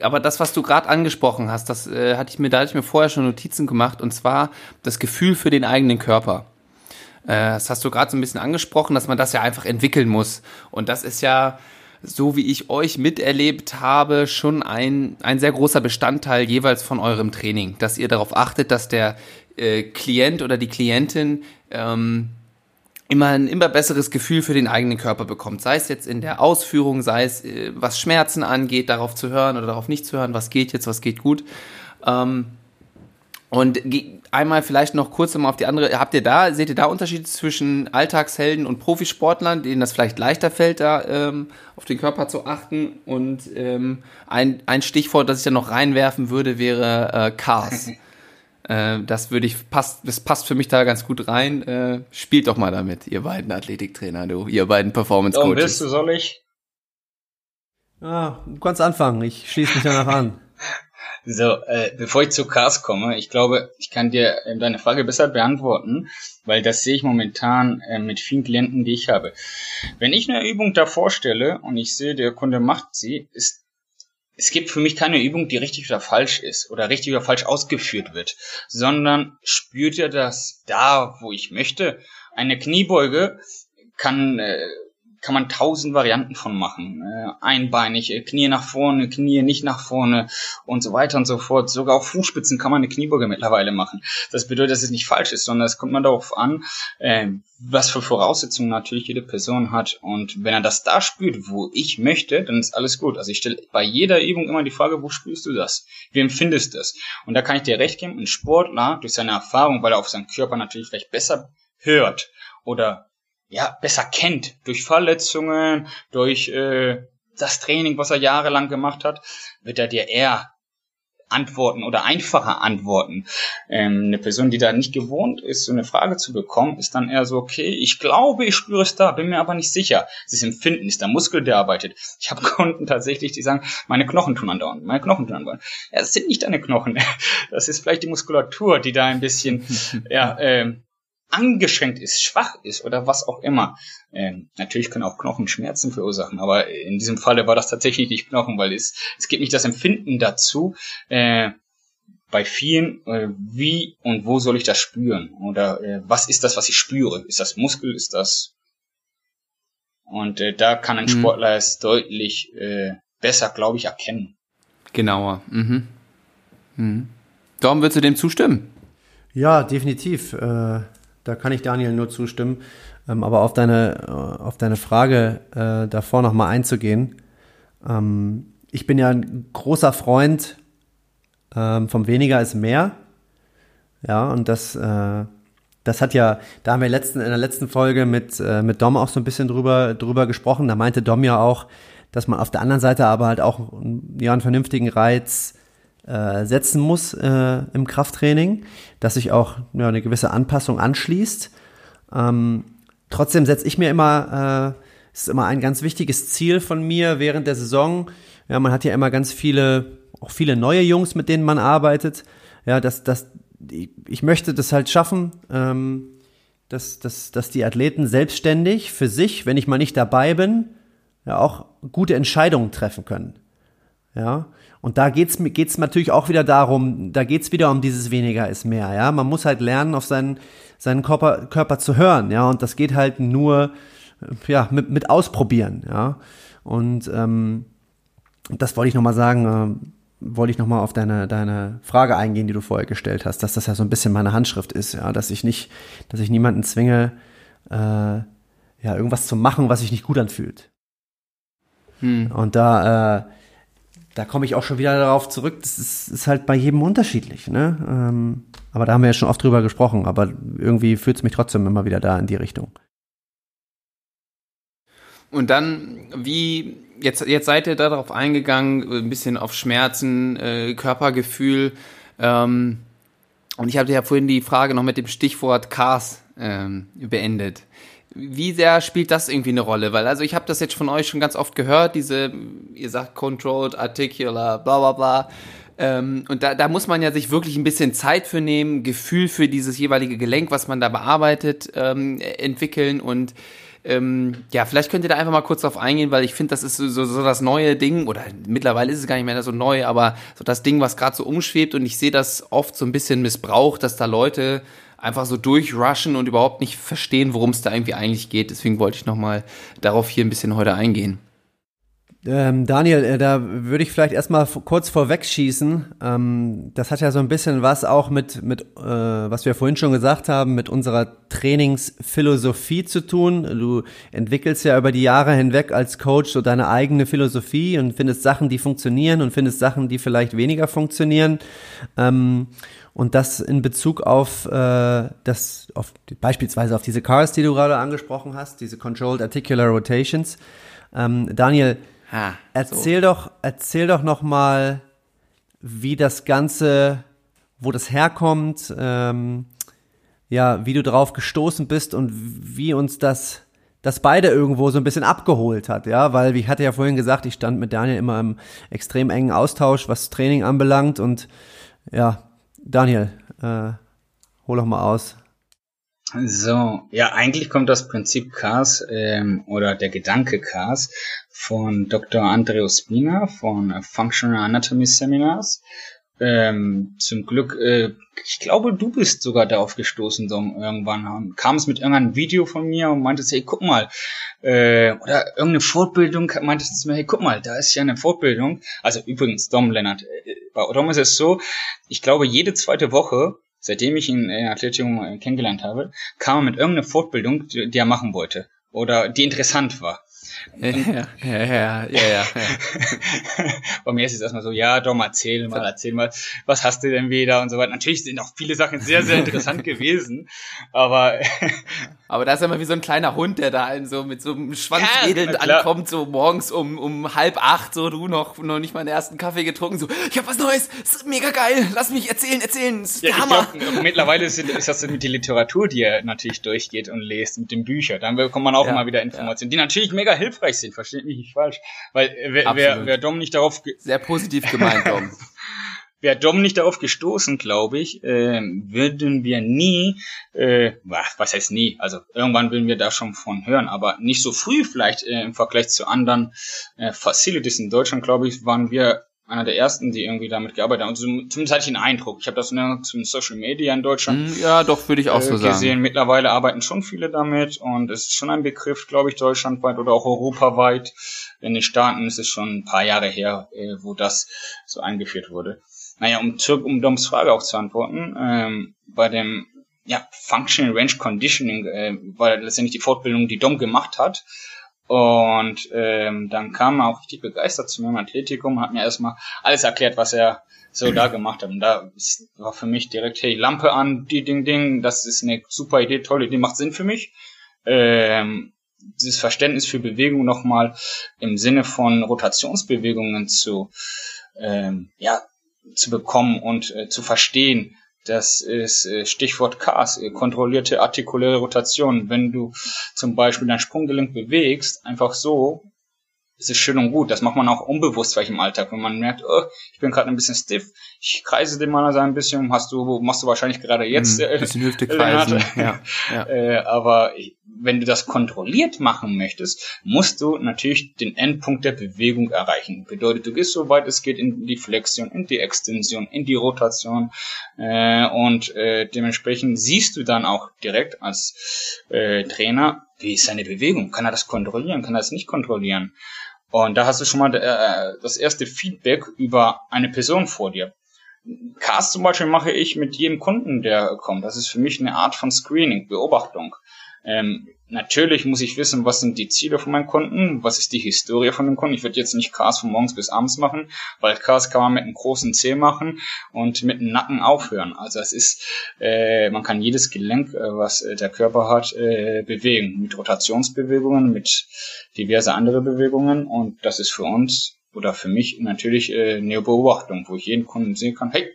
aber das, was du gerade angesprochen hast, das äh, hatte ich mir, da hatte ich mir vorher schon Notizen gemacht, und zwar das Gefühl für den eigenen Körper. Äh, das hast du gerade so ein bisschen angesprochen, dass man das ja einfach entwickeln muss. Und das ist ja, so wie ich euch miterlebt habe, schon ein, ein sehr großer Bestandteil jeweils von eurem Training, dass ihr darauf achtet, dass der äh, Klient oder die Klientin ähm, immer ein immer besseres Gefühl für den eigenen Körper bekommt. Sei es jetzt in der Ausführung, sei es äh, was Schmerzen angeht, darauf zu hören oder darauf nicht zu hören, was geht jetzt, was geht gut. Ähm, und einmal vielleicht noch kurz mal auf die andere. Habt ihr da, seht ihr da Unterschiede zwischen Alltagshelden und Profisportlern, denen das vielleicht leichter fällt, da ähm, auf den Körper zu achten? Und ähm, ein, ein Stichwort, das ich da noch reinwerfen würde, wäre äh, Cars. äh, das würde ich passt, das passt für mich da ganz gut rein. Äh, spielt doch mal damit, ihr beiden Athletiktrainer, du, ihr beiden Performance Coaches. Warum willst du, soll ich? Ah, du kannst anfangen. Ich schließe mich danach an. So, äh, bevor ich zu Cars komme, ich glaube, ich kann dir äh, deine Frage besser beantworten, weil das sehe ich momentan äh, mit vielen Klienten, die ich habe. Wenn ich eine Übung da vorstelle und ich sehe, der Kunde macht sie, ist es gibt für mich keine Übung, die richtig oder falsch ist oder richtig oder falsch ausgeführt wird, sondern spürt er das da, wo ich möchte. Eine Kniebeuge kann äh, kann man tausend Varianten von machen. Äh, einbeinig, äh, Knie nach vorne, Knie nicht nach vorne und so weiter und so fort. Sogar auf Fußspitzen kann man eine Kniebeuge mittlerweile machen. Das bedeutet, dass es nicht falsch ist, sondern es kommt man darauf an, äh, was für Voraussetzungen natürlich jede Person hat. Und wenn er das da spürt, wo ich möchte, dann ist alles gut. Also ich stelle bei jeder Übung immer die Frage, wo spürst du das? Wie empfindest du das? Und da kann ich dir recht geben, ein Sportler durch seine Erfahrung, weil er auf seinen Körper natürlich vielleicht besser hört oder ja, besser kennt durch Verletzungen, durch äh, das Training, was er jahrelang gemacht hat, wird er dir eher antworten oder einfacher antworten. Ähm, eine Person, die da nicht gewohnt ist, so eine Frage zu bekommen, ist dann eher so, okay, ich glaube, ich spüre es da, bin mir aber nicht sicher. Das Empfinden ist der Muskel, der arbeitet. Ich habe Kunden tatsächlich, die sagen, meine Knochen tun andauern, meine Knochen tun andauern. Ja, das sind nicht deine Knochen. Das ist vielleicht die Muskulatur, die da ein bisschen ja, ähm, angeschränkt ist, schwach ist oder was auch immer. Ähm, natürlich können auch Knochen Schmerzen verursachen, aber in diesem Falle war das tatsächlich nicht Knochen, weil es, es gibt nicht das Empfinden dazu, äh, bei vielen, äh, wie und wo soll ich das spüren? Oder äh, was ist das, was ich spüre? Ist das Muskel? Ist das... Und äh, da kann ein mhm. Sportler es deutlich äh, besser, glaube ich, erkennen. Genauer. Mhm. Mhm. Darum würdest du dem zustimmen? Ja, definitiv. Äh, da kann ich Daniel nur zustimmen. Ähm, aber auf deine, äh, auf deine Frage äh, davor nochmal einzugehen. Ähm, ich bin ja ein großer Freund ähm, vom Weniger ist mehr. Ja, und das, äh, das hat ja, da haben wir letzten, in der letzten Folge mit, äh, mit Dom auch so ein bisschen drüber, drüber gesprochen. Da meinte Dom ja auch, dass man auf der anderen Seite aber halt auch ja, einen vernünftigen Reiz äh, setzen muss äh, im Krafttraining, dass sich auch ja, eine gewisse Anpassung anschließt. Ähm, trotzdem setze ich mir immer, äh, ist immer ein ganz wichtiges Ziel von mir während der Saison. Ja, man hat ja immer ganz viele, auch viele neue Jungs, mit denen man arbeitet. Ja, dass, dass ich möchte das halt schaffen, ähm, dass, dass, dass die Athleten selbstständig für sich, wenn ich mal nicht dabei bin, ja auch gute Entscheidungen treffen können. Ja, und da geht's geht's natürlich auch wieder darum, da geht's wieder um dieses weniger ist mehr, ja. Man muss halt lernen, auf seinen, seinen Körper, Körper zu hören, ja. Und das geht halt nur, ja, mit, mit ausprobieren, ja. Und ähm, das wollte ich nochmal sagen, äh, wollte ich nochmal auf deine, deine Frage eingehen, die du vorher gestellt hast, dass das ja so ein bisschen meine Handschrift ist, ja, dass ich nicht, dass ich niemanden zwinge, äh, ja, irgendwas zu machen, was sich nicht gut anfühlt. Hm. Und da, äh, da komme ich auch schon wieder darauf zurück, das ist, ist halt bei jedem unterschiedlich. Ne? Ähm, aber da haben wir ja schon oft drüber gesprochen, aber irgendwie führt es mich trotzdem immer wieder da in die Richtung. Und dann, wie, jetzt, jetzt seid ihr darauf eingegangen, ein bisschen auf Schmerzen, äh, Körpergefühl. Ähm, und ich hatte ja vorhin die Frage noch mit dem Stichwort Cars ähm, beendet wie sehr spielt das irgendwie eine Rolle? Weil, also ich habe das jetzt von euch schon ganz oft gehört, diese, ihr sagt controlled, articular, bla bla bla. Ähm, und da, da muss man ja sich wirklich ein bisschen Zeit für nehmen, Gefühl für dieses jeweilige Gelenk, was man da bearbeitet, ähm, entwickeln und ähm, ja, vielleicht könnt ihr da einfach mal kurz drauf eingehen, weil ich finde, das ist so, so das neue Ding, oder mittlerweile ist es gar nicht mehr so neu, aber so das Ding, was gerade so umschwebt und ich sehe das oft so ein bisschen missbraucht, dass da Leute einfach so durchrushen und überhaupt nicht verstehen, worum es da irgendwie eigentlich geht. Deswegen wollte ich nochmal darauf hier ein bisschen heute eingehen. Ähm, Daniel, äh, da würde ich vielleicht erstmal kurz vorwegschießen. Ähm, das hat ja so ein bisschen was auch mit, mit äh, was wir vorhin schon gesagt haben, mit unserer Trainingsphilosophie zu tun. Du entwickelst ja über die Jahre hinweg als Coach so deine eigene Philosophie und findest Sachen, die funktionieren und findest Sachen, die vielleicht weniger funktionieren. Ähm, Und das in Bezug auf äh, das, auf beispielsweise auf diese Cars, die du gerade angesprochen hast, diese Controlled Articular Rotations. Ähm, Daniel, ha, erzähl so. doch, erzähl doch noch mal, wie das Ganze, wo das herkommt, ähm, ja, wie du drauf gestoßen bist und wie uns das das beide irgendwo so ein bisschen abgeholt hat, ja, weil wie ich hatte ja vorhin gesagt, ich stand mit Daniel immer im extrem engen Austausch, was Training anbelangt und ja, Daniel, äh, hol doch mal aus. So, ja, eigentlich kommt das Prinzip CARS ähm, oder der Gedanke CARS von Dr. Andreo Spina von Functional Anatomy Seminars. Ähm, zum Glück, äh, ich glaube, du bist sogar darauf gestoßen, so irgendwann kam es mit irgendeinem Video von mir und meintest, hey, guck mal, äh, oder irgendeine Fortbildung, meintest du mir, hey, guck mal, da ist ja eine Fortbildung. Also übrigens, Dom Lennart, äh, bei Dom ist es so, ich glaube, jede zweite Woche, seitdem ich ihn in Athletikum kennengelernt habe, kam er mit irgendeiner Fortbildung, die, die er machen wollte. Oder die interessant war. Ja, ja, ja, ja, ja. Bei mir ist es erstmal so, ja, Dom, erzähl mal, erzähl mal, was hast du denn wieder und so weiter. Natürlich sind auch viele Sachen sehr, sehr interessant gewesen, aber... aber da ist immer wie so ein kleiner Hund, der da in so mit so einem Schwanzwedeln ja, ankommt, so morgens um, um halb acht, so du noch, noch nicht mal den ersten Kaffee getrunken, so, ich hab was Neues, ist mega geil, lass mich erzählen, erzählen, ist ja, Hammer. Glaub, mittlerweile ist, ist das mit die Literatur, die er natürlich durchgeht und liest, mit den Büchern, dann bekommt man auch ja, immer wieder Informationen, die natürlich mega hilfreich hilfreich sind, versteht mich nicht falsch. Weil äh, wer, wer, wer Dom nicht darauf... Sehr positiv gemeint, Dom. Wäre Dom nicht darauf gestoßen, glaube ich, äh, würden wir nie, äh, was heißt nie, also irgendwann würden wir da schon von hören, aber nicht so früh vielleicht äh, im Vergleich zu anderen äh, Facilities in Deutschland, glaube ich, waren wir einer der ersten, die irgendwie damit gearbeitet haben. Also, zumindest hatte ich den Eindruck. Ich habe das nur zum Social Media in Deutschland. Hm, ja, doch, würde ich auch äh, so gesehen. sagen. Mittlerweile arbeiten schon viele damit und es ist schon ein Begriff, glaube ich, deutschlandweit oder auch europaweit. In den Staaten ist es schon ein paar Jahre her, äh, wo das so eingeführt wurde. Naja, um, um Doms Frage auch zu antworten, ähm, bei dem ja, Functional Range Conditioning äh, war letztendlich die Fortbildung, die Dom gemacht hat. Und ähm, dann kam er auch richtig begeistert zu mir im Athletikum, hat mir erstmal alles erklärt, was er so da gemacht hat. Und da war für mich direkt, hey, Lampe an, die Ding Ding, das ist eine super Idee, tolle Idee, macht Sinn für mich. Ähm, dieses Verständnis für Bewegung nochmal im Sinne von Rotationsbewegungen zu, ähm, ja, zu bekommen und äh, zu verstehen, das ist äh, Stichwort CAS, äh, kontrollierte artikuläre Rotation. Wenn du zum Beispiel dein Sprunggelenk bewegst, einfach so, ist es schön und gut. Das macht man auch unbewusst vielleicht im Alltag, wenn man merkt, oh, ich bin gerade ein bisschen stiff, ich kreise den mal so ein bisschen, hast du, machst du wahrscheinlich gerade jetzt. Ein hm, bisschen Hüfte kreisen, ja. ja. Äh, aber wenn du das kontrolliert machen möchtest, musst du natürlich den Endpunkt der Bewegung erreichen. Bedeutet, du gehst so weit es geht in die Flexion, in die Extension, in die Rotation äh, und äh, dementsprechend siehst du dann auch direkt als äh, Trainer, wie ist seine Bewegung? Kann er das kontrollieren? Kann er das nicht kontrollieren? Und da hast du schon mal äh, das erste Feedback über eine Person vor dir. Cast zum Beispiel mache ich mit jedem Kunden, der kommt. Das ist für mich eine Art von Screening, Beobachtung. Ähm, natürlich muss ich wissen, was sind die Ziele von meinen Kunden, was ist die Historie von den Kunden. Ich würde jetzt nicht Cars von morgens bis abends machen, weil Cars kann man mit einem großen C machen und mit einem Nacken aufhören. Also es ist, äh, man kann jedes Gelenk, äh, was äh, der Körper hat, äh, bewegen. Mit Rotationsbewegungen, mit diverse andere Bewegungen und das ist für uns oder für mich natürlich eine Beobachtung, wo ich jeden Kunden sehen kann, hey,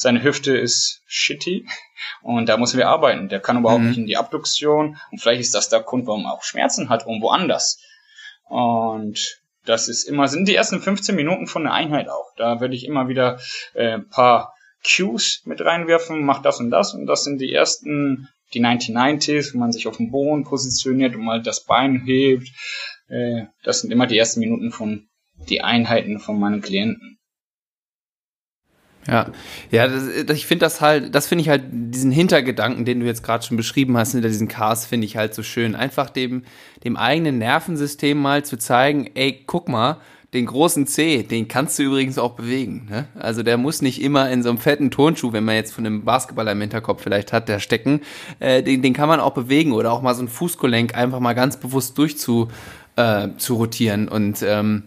seine Hüfte ist shitty und da müssen wir arbeiten. Der kann überhaupt mhm. nicht in die Abduktion und vielleicht ist das der Grund, warum er auch Schmerzen hat irgendwo anders. Und das ist immer, sind die ersten 15 Minuten von der Einheit auch. Da werde ich immer wieder äh, paar Cues mit reinwerfen, mach das und das und das sind die ersten, die 1990s, wo man sich auf dem Boden positioniert und mal das Bein hebt. Äh, das sind immer die ersten Minuten von die Einheiten von meinen Klienten. Ja, ja, das, ich finde das halt, das finde ich halt diesen Hintergedanken, den du jetzt gerade schon beschrieben hast, hinter diesen Cars, finde ich halt so schön. Einfach dem, dem eigenen Nervensystem mal zu zeigen, ey, guck mal, den großen C, den kannst du übrigens auch bewegen. Ne? Also der muss nicht immer in so einem fetten Turnschuh, wenn man jetzt von einem Basketballer im Hinterkopf vielleicht hat, der stecken, äh, den, den kann man auch bewegen oder auch mal so ein Fußgelenk einfach mal ganz bewusst durchzu äh, zu rotieren und ähm,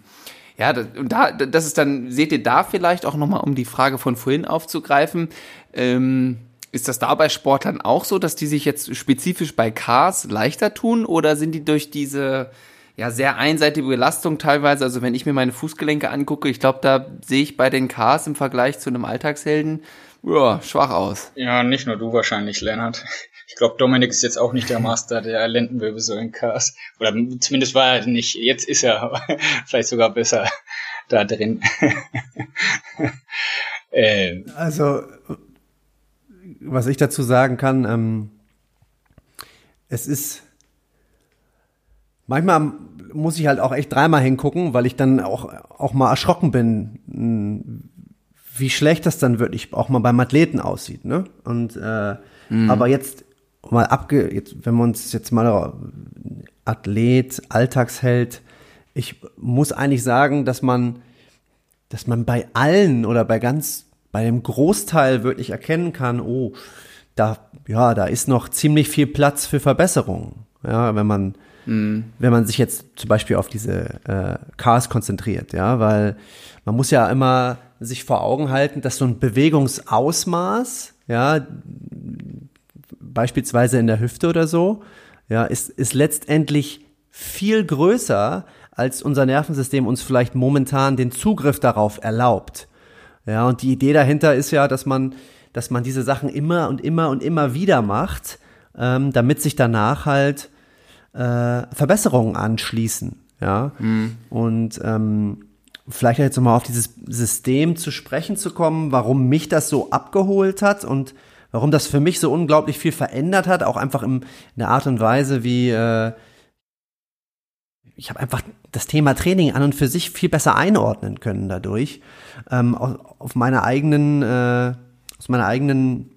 Ja, das, und da, das ist dann, seht ihr da vielleicht auch nochmal, um die Frage von vorhin aufzugreifen, ähm, ist das da bei Sportlern auch so, dass die sich jetzt spezifisch bei Cars leichter tun oder sind die durch diese ja sehr einseitige Belastung teilweise, also wenn ich mir meine Fußgelenke angucke, ich glaube, da sehe ich bei den Cars im Vergleich zu einem Alltagshelden ja, schwach aus. Ja, nicht nur du wahrscheinlich, Lennart. Ich glaube, Dominik ist jetzt auch nicht der Master der Lendenwirbelsäulen-Cars. Oder zumindest war er nicht. Jetzt ist er vielleicht sogar besser da drin. ähm. Also, was ich dazu sagen kann, ähm, es ist manchmal muss ich halt auch echt dreimal hingucken, weil ich dann auch, auch mal erschrocken bin, wie schlecht das dann wirklich auch mal beim Athleten aussieht. Ne? Und äh, mhm. aber jetzt mal abge, jetzt, wenn wir uns jetzt mal Athlet, Alltagsheld, ich muss eigentlich sagen, dass man, dass man bei allen oder bei ganz, bei dem Großteil wirklich erkennen kann, oh, da, ja, da ist noch ziemlich viel Platz für Verbesserungen. Ja, wenn man, mhm. wenn man sich jetzt zum Beispiel auf diese äh, Cars konzentriert, ja, weil man muss ja immer sich vor Augen halten, dass so ein Bewegungsausmaß, ja, beispielsweise in der Hüfte oder so, ja, ist, ist letztendlich viel größer, als unser Nervensystem uns vielleicht momentan den Zugriff darauf erlaubt. Ja, und die Idee dahinter ist ja, dass man, dass man diese Sachen immer und immer und immer wieder macht, ähm, damit sich danach halt äh, Verbesserungen anschließen. Ja, mhm. und ähm, vielleicht jetzt nochmal auf dieses System zu sprechen zu kommen, warum mich das so abgeholt hat und warum das für mich so unglaublich viel verändert hat, auch einfach in der Art und Weise, wie äh, ich habe einfach das Thema Training an und für sich viel besser einordnen können dadurch. Ähm, auf, auf meiner eigenen, äh, aus meiner eigenen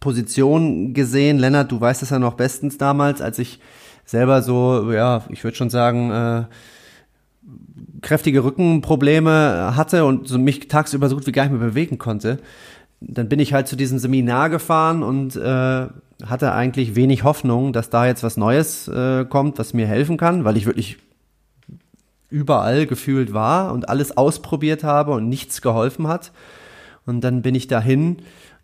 Position gesehen, Lennart, du weißt es ja noch bestens damals, als ich selber so, ja, ich würde schon sagen, äh, kräftige Rückenprobleme hatte und so mich tagsüber so gut wie gar nicht mehr bewegen konnte, dann bin ich halt zu diesem Seminar gefahren und äh, hatte eigentlich wenig Hoffnung, dass da jetzt was Neues äh, kommt, was mir helfen kann, weil ich wirklich überall gefühlt war und alles ausprobiert habe und nichts geholfen hat. Und dann bin ich dahin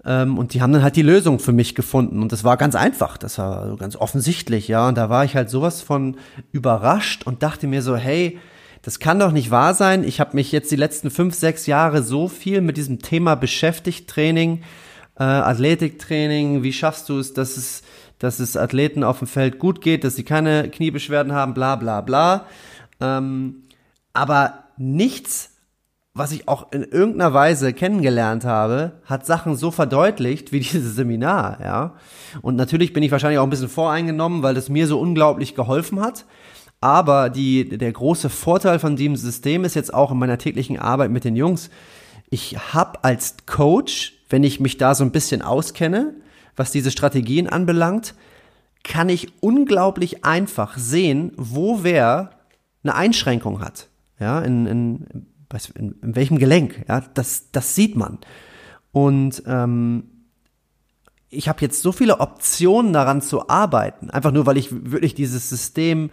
ähm, und die haben dann halt die Lösung für mich gefunden und das war ganz einfach, das war ganz offensichtlich, ja. Und da war ich halt sowas von überrascht und dachte mir so, hey, das kann doch nicht wahr sein. Ich habe mich jetzt die letzten fünf, sechs Jahre so viel mit diesem Thema beschäftigt, Training, äh, Athletiktraining, wie schaffst du es, dass es, dass es Athleten auf dem Feld gut geht, dass sie keine Kniebeschwerden haben, bla bla bla. Ähm, aber nichts, was ich auch in irgendeiner Weise kennengelernt habe, hat Sachen so verdeutlicht wie dieses Seminar, ja. Und natürlich bin ich wahrscheinlich auch ein bisschen voreingenommen, weil das mir so unglaublich geholfen hat. Aber die, der große Vorteil von diesem System ist jetzt auch in meiner täglichen Arbeit mit den Jungs, ich habe als Coach, wenn ich mich da so ein bisschen auskenne, was diese Strategien anbelangt, kann ich unglaublich einfach sehen, wo wer eine Einschränkung hat. Ja, in, in, in, in welchem Gelenk. Ja, das, das sieht man. Und ähm, ich habe jetzt so viele Optionen daran zu arbeiten, einfach nur, weil ich wirklich dieses System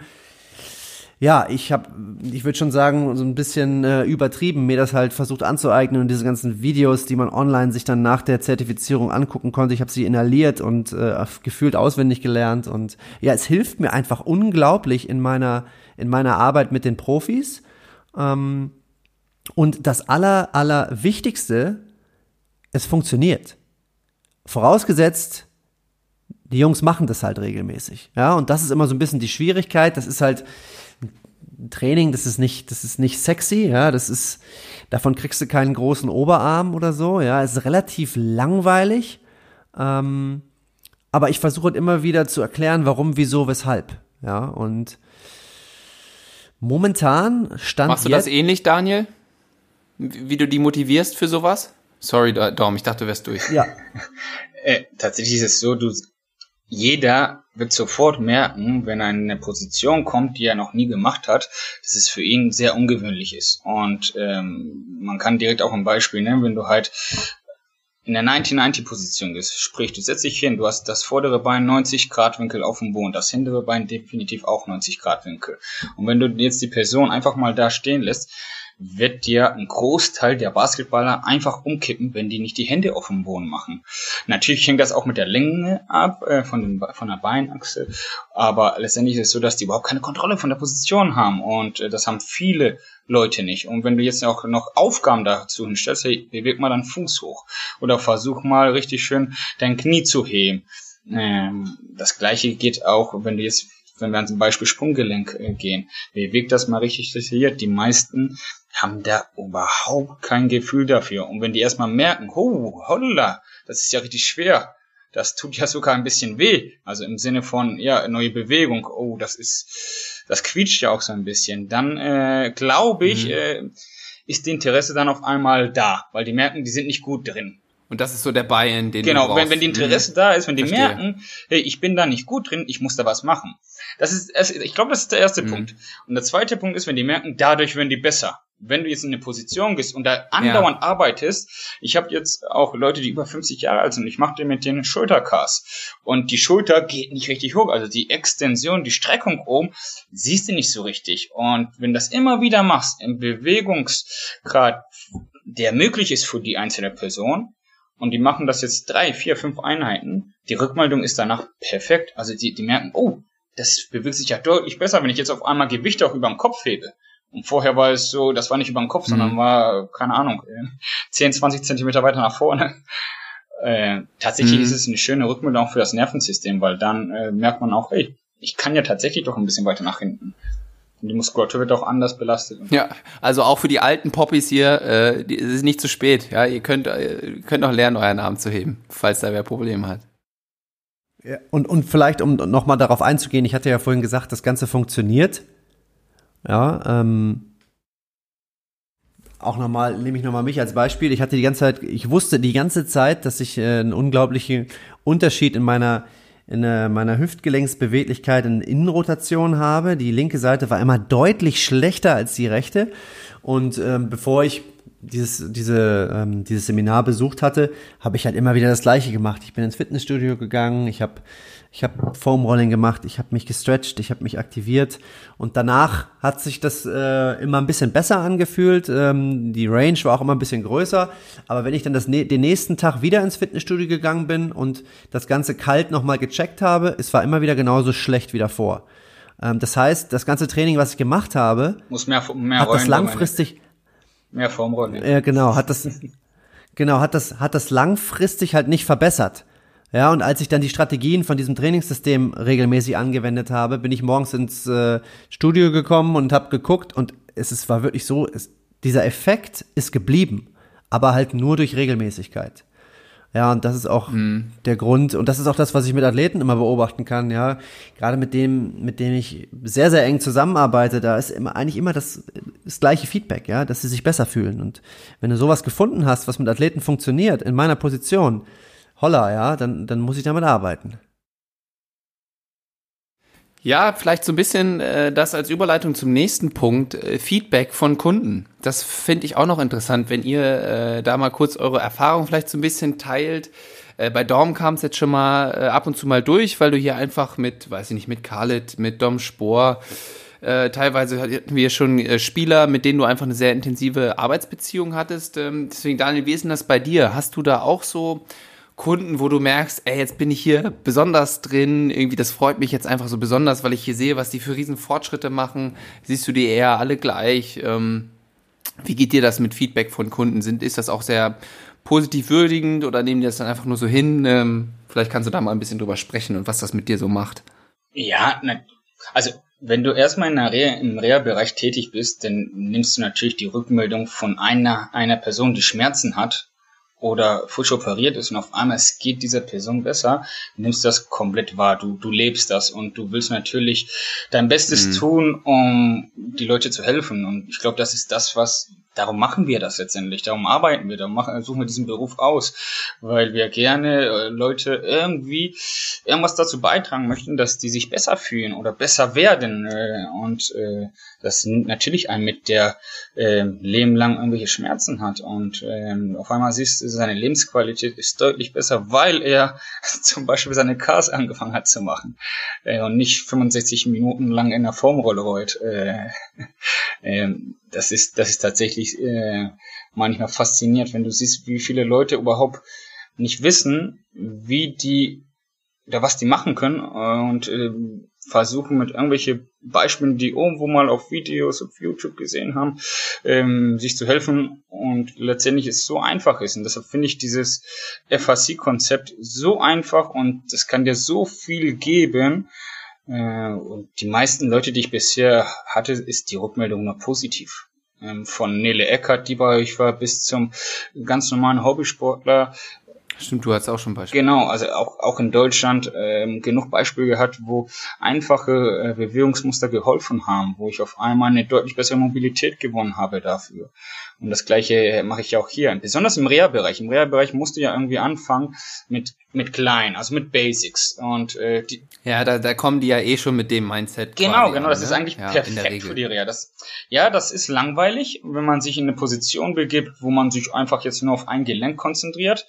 ja, ich habe, ich würde schon sagen, so ein bisschen äh, übertrieben, mir das halt versucht anzueignen und diese ganzen Videos, die man online sich dann nach der Zertifizierung angucken konnte, ich habe sie inhaliert und äh, gefühlt auswendig gelernt und ja, es hilft mir einfach unglaublich in meiner in meiner Arbeit mit den Profis. Ähm, und das aller aller Wichtigste, es funktioniert. Vorausgesetzt, die Jungs machen das halt regelmäßig. Ja, und das ist immer so ein bisschen die Schwierigkeit. Das ist halt, Training, das ist nicht, das ist nicht sexy, ja, das ist, davon kriegst du keinen großen Oberarm oder so, ja, es ist relativ langweilig, ähm, aber ich versuche halt immer wieder zu erklären, warum, wieso, weshalb, ja, und momentan stand Machst du das ähnlich, Daniel? Wie du die motivierst für sowas? Sorry, Dom, ich dachte, du wärst durch. Ja. äh, tatsächlich ist es so, du jeder wird sofort merken, wenn er in eine Position kommt, die er noch nie gemacht hat, dass es für ihn sehr ungewöhnlich ist. Und ähm, man kann direkt auch ein Beispiel nennen, wenn du halt in der 90-90-Position bist, sprich, du setzt dich hin, du hast das vordere Bein 90 Grad Winkel auf dem Boden, das hintere Bein definitiv auch 90 Grad Winkel. Und wenn du jetzt die Person einfach mal da stehen lässt, wird dir ein Großteil der Basketballer einfach umkippen, wenn die nicht die Hände auf dem Boden machen. Natürlich hängt das auch mit der Länge ab, äh, von, den, von der Beinachse, aber letztendlich ist es so, dass die überhaupt keine Kontrolle von der Position haben und äh, das haben viele Leute nicht. Und wenn du jetzt auch noch Aufgaben dazu hinstellst, hey, beweg mal deinen Fuß hoch oder versuch mal richtig schön dein Knie zu heben. Ähm, das gleiche geht auch, wenn du jetzt wenn wir zum Beispiel Sprunggelenk äh, gehen, bewegt das mal richtig detailliert. Die meisten haben da überhaupt kein Gefühl dafür. Und wenn die erstmal merken, oh, holla, das ist ja richtig schwer, das tut ja sogar ein bisschen weh. Also im Sinne von, ja, neue Bewegung, oh, das ist, das quietscht ja auch so ein bisschen. Dann äh, glaube ich, mhm. äh, ist die Interesse dann auf einmal da, weil die merken, die sind nicht gut drin. Und das ist so der Buy-in, den Genau, du wenn, wenn die Interesse mhm. da ist, wenn die Verstehe. merken, hey, ich bin da nicht gut drin, ich muss da was machen. Das ist, ich glaube, das ist der erste mhm. Punkt. Und der zweite Punkt ist, wenn die merken, dadurch werden die besser wenn du jetzt in eine Position gehst und da andauernd ja. arbeitest, ich habe jetzt auch Leute, die über 50 Jahre alt sind, ich mache mit denen Schultercast und die Schulter geht nicht richtig hoch, also die Extension, die Streckung oben, siehst du nicht so richtig und wenn das immer wieder machst, im Bewegungsgrad, der möglich ist für die einzelne Person und die machen das jetzt drei, vier, fünf Einheiten, die Rückmeldung ist danach perfekt, also die, die merken, oh, das bewegt sich ja deutlich besser, wenn ich jetzt auf einmal Gewichte auch über dem Kopf hebe. Und vorher war es so, das war nicht über den Kopf, mhm. sondern war, keine Ahnung, 10, 20 Zentimeter weiter nach vorne. Äh, tatsächlich mhm. ist es eine schöne Rückmeldung für das Nervensystem, weil dann äh, merkt man auch, hey, ich kann ja tatsächlich doch ein bisschen weiter nach hinten. Und die Muskulatur wird auch anders belastet. Ja, also auch für die alten Poppies hier, äh, es ist nicht zu spät. Ja, ihr könnt, äh, könnt noch lernen, euren Arm zu heben, falls da wer Probleme hat. Ja, und, und vielleicht, um nochmal darauf einzugehen, ich hatte ja vorhin gesagt, das Ganze funktioniert. Ja, ähm, auch nochmal, nehme ich nochmal mich als Beispiel. Ich hatte die ganze Zeit, ich wusste die ganze Zeit, dass ich äh, einen unglaublichen Unterschied in meiner in äh, meiner Hüftgelenksbeweglichkeit in Innenrotation habe. Die linke Seite war immer deutlich schlechter als die rechte. Und ähm, bevor ich dieses, diese, ähm, dieses Seminar besucht hatte, habe ich halt immer wieder das Gleiche gemacht. Ich bin ins Fitnessstudio gegangen, ich habe ich hab Foam Rolling gemacht, ich habe mich gestretched, ich habe mich aktiviert und danach hat sich das äh, immer ein bisschen besser angefühlt. Ähm, die Range war auch immer ein bisschen größer, aber wenn ich dann das, den nächsten Tag wieder ins Fitnessstudio gegangen bin und das Ganze kalt nochmal gecheckt habe, es war immer wieder genauso schlecht wie davor. Ähm, das heißt, das ganze Training, was ich gemacht habe, Muss mehr, mehr hat das langfristig Mehr Formrollen. Ja, genau, hat das, genau, hat das, hat das langfristig halt nicht verbessert. Ja, und als ich dann die Strategien von diesem Trainingssystem regelmäßig angewendet habe, bin ich morgens ins äh, Studio gekommen und habe geguckt und es ist, war wirklich so, es, dieser Effekt ist geblieben, aber halt nur durch Regelmäßigkeit. Ja, und das ist auch mhm. der Grund, und das ist auch das, was ich mit Athleten immer beobachten kann, ja. Gerade mit dem, mit dem ich sehr, sehr eng zusammenarbeite, da ist immer, eigentlich immer das, das gleiche Feedback, ja, dass sie sich besser fühlen. Und wenn du sowas gefunden hast, was mit Athleten funktioniert, in meiner Position, holla, ja, dann, dann muss ich damit arbeiten. Ja, vielleicht so ein bisschen äh, das als Überleitung zum nächsten Punkt, äh, Feedback von Kunden. Das finde ich auch noch interessant, wenn ihr äh, da mal kurz eure Erfahrung vielleicht so ein bisschen teilt. Äh, bei Dom kam es jetzt schon mal äh, ab und zu mal durch, weil du hier einfach mit, weiß ich nicht, mit Khaled, mit Dom Spohr, äh, teilweise hatten wir schon äh, Spieler, mit denen du einfach eine sehr intensive Arbeitsbeziehung hattest. Ähm, deswegen, Daniel, wie ist denn das bei dir? Hast du da auch so Kunden, wo du merkst, ey, jetzt bin ich hier besonders drin, irgendwie das freut mich jetzt einfach so besonders, weil ich hier sehe, was die für riesen Fortschritte machen. Siehst du die eher alle gleich? Ähm, wie geht dir das mit Feedback von Kunden? Sind, ist das auch sehr positiv würdigend oder nehmen die das dann einfach nur so hin? Ähm, vielleicht kannst du da mal ein bisschen drüber sprechen und was das mit dir so macht. Ja, ne, also wenn du erstmal in der Reha, im Reha-Bereich tätig bist, dann nimmst du natürlich die Rückmeldung von einer, einer Person, die Schmerzen hat oder frisch operiert ist und auf einmal es geht dieser Person besser, nimmst das komplett wahr. Du, du lebst das und du willst natürlich dein Bestes mhm. tun, um die Leute zu helfen. Und ich glaube, das ist das, was darum machen wir das letztendlich, darum arbeiten wir, darum machen, suchen wir diesen Beruf aus, weil wir gerne äh, Leute irgendwie irgendwas dazu beitragen möchten, dass die sich besser fühlen oder besser werden äh, und äh, das natürlich ein mit der äh, Leben lang irgendwelche Schmerzen hat und äh, auf einmal siehst du, seine Lebensqualität ist deutlich besser, weil er zum Beispiel seine Cars angefangen hat zu machen äh, und nicht 65 Minuten lang in der Formrolle rollt. Äh, äh, das ist das ist tatsächlich äh, manchmal fasziniert, wenn du siehst, wie viele Leute überhaupt nicht wissen, wie die oder was die machen können und äh, versuchen mit irgendwelche Beispielen, die irgendwo mal auf Videos auf YouTube gesehen haben, ähm, sich zu helfen und letztendlich es so einfach ist. Und deshalb finde ich dieses FAC-Konzept so einfach und es kann dir so viel geben. Äh, und die meisten Leute, die ich bisher hatte, ist die Rückmeldung nur positiv. Ähm, von Nele Eckert, die bei euch war, bis zum ganz normalen Hobbysportler, Stimmt, du hast auch schon Beispiele. Genau, also auch, auch in Deutschland ähm, genug Beispiele gehabt, wo einfache äh, Bewegungsmuster geholfen haben, wo ich auf einmal eine deutlich bessere Mobilität gewonnen habe dafür. Und das gleiche mache ich auch hier. Besonders im Reha-Bereich. Im Reha-Bereich musst du ja irgendwie anfangen mit, mit klein, also mit Basics. Und äh, die, Ja, da, da kommen die ja eh schon mit dem Mindset. Genau, genau, an, das ne? ist eigentlich ja, perfekt für die Reha. Das, ja, das ist langweilig, wenn man sich in eine Position begibt, wo man sich einfach jetzt nur auf ein Gelenk konzentriert.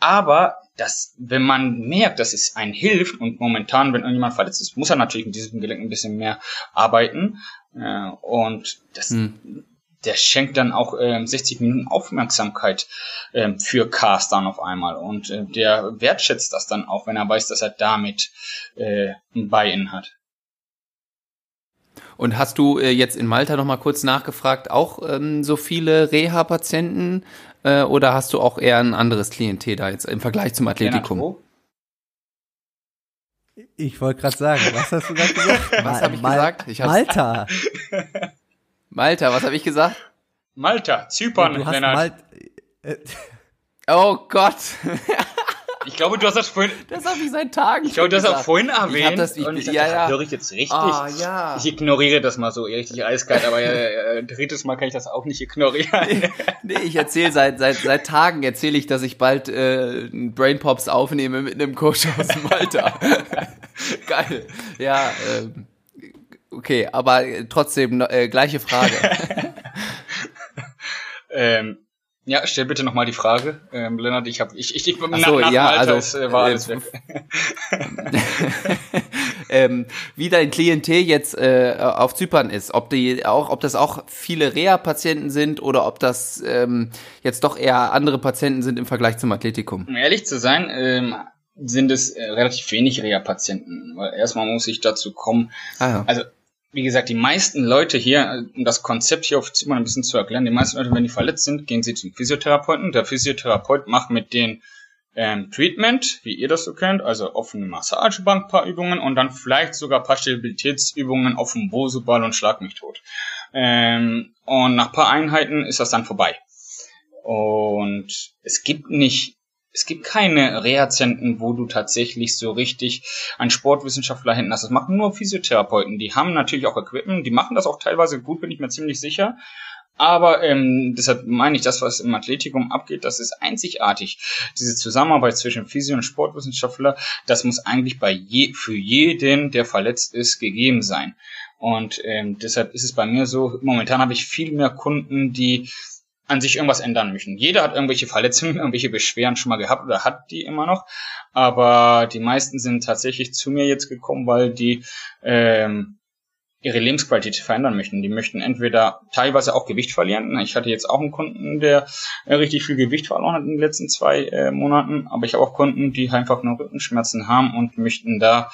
Aber das, wenn man merkt, dass es einen hilft und momentan, wenn irgendjemand verletzt ist, muss er natürlich mit diesem Gelenk ein bisschen mehr arbeiten. Äh, und das, Hm. der schenkt dann auch ähm, 60 Minuten Aufmerksamkeit ähm, für Cars dann auf einmal. Und äh, der wertschätzt das dann auch, wenn er weiß, dass er damit äh, ein Buy-in hat. Und hast du äh, jetzt in Malta noch mal kurz nachgefragt, auch ähm, so viele Reha-Patienten äh, oder hast du auch eher ein anderes Klientel da jetzt im Vergleich zum Atletikum? Lennart, wo? Ich wollte gerade sagen, was hast du gerade gesagt? Was Mal- hab ich Mal- gesagt? Ich Malta. Malta, was habe ich gesagt? Malta, Zypern, du hast Lennart. Mal äh, Oh Gott, Ich glaube, du hast das vorhin, das habe ich seit Tagen. ich glaube, du hast auch vorhin Ich erwähnt. das- ich- und ich ja, dachte, ja. höre ich jetzt richtig? Ah, ja. Ich ignoriere das mal so richtig eiskalt, aber äh, äh, drittes Mal kann ich das auch nicht ignorieren. Nee, ich erzähle seit, seit, seit Tagen erzähle ich, dass ich bald äh, Brain Pops aufnehme mit einem Coach aus Malta. Geil. Ja, ähm, okay, aber trotzdem äh, gleiche Frage. ähm, ja, stell bitte nochmal die Frage. Ähm, Lennart, ich habe ich, ich, ich Ach so, ja, Malta also, ist, äh, war äh, alles weg. ähm, wie dein Klientel jetzt äh, auf Zypern ist, ob die auch, ob das auch viele Reha-Patienten sind oder ob das ähm, jetzt doch eher andere Patienten sind im Vergleich zum Athletikum. Um ehrlich zu sein, ähm, sind es äh, relativ wenig Reha-Patienten. Weil erstmal muss ich dazu kommen, Ah, ja. also wie gesagt, die meisten Leute hier, um das Konzept hier auf Zypern ein bisschen zu erklären, die meisten Leute, wenn die verletzt sind, gehen sie zum Physiotherapeuten. Der Physiotherapeut macht mit denen ähm, Treatment, wie ihr das so kennt, also offene Massagebank, paar Übungen und dann vielleicht sogar paar Stabilitätsübungen auf dem Bosu-Ball und Schlag mich tot. Ähm, und nach paar Einheiten ist das dann vorbei. Und es gibt nicht es gibt keine Reha-Zentren, wo du tatsächlich so richtig einen Sportwissenschaftler hinten hast. Das machen nur Physiotherapeuten. Die haben natürlich auch Equipment, die machen das auch teilweise gut, bin ich mir ziemlich sicher. Aber ähm, deshalb meine ich, das, was im Athletikum abgeht, das ist einzigartig. Diese Zusammenarbeit zwischen Physio- und Sportwissenschaftler, das muss eigentlich bei je, für jeden, der verletzt ist, gegeben sein. Und ähm, deshalb ist es bei mir so, momentan habe ich viel mehr Kunden, die an sich irgendwas ändern möchten. Jeder hat irgendwelche Verletzungen, irgendwelche Beschwerden schon mal gehabt oder hat die immer noch. Aber die meisten sind tatsächlich zu mir jetzt gekommen, weil die ähm, ihre Lebensqualität verändern möchten. Die möchten entweder teilweise auch Gewicht verlieren. Ich hatte jetzt auch einen Kunden, der äh, richtig viel Gewicht verloren hat in den letzten zwei äh, Monaten. Aber ich habe auch Kunden, die einfach nur Rückenschmerzen haben und möchten da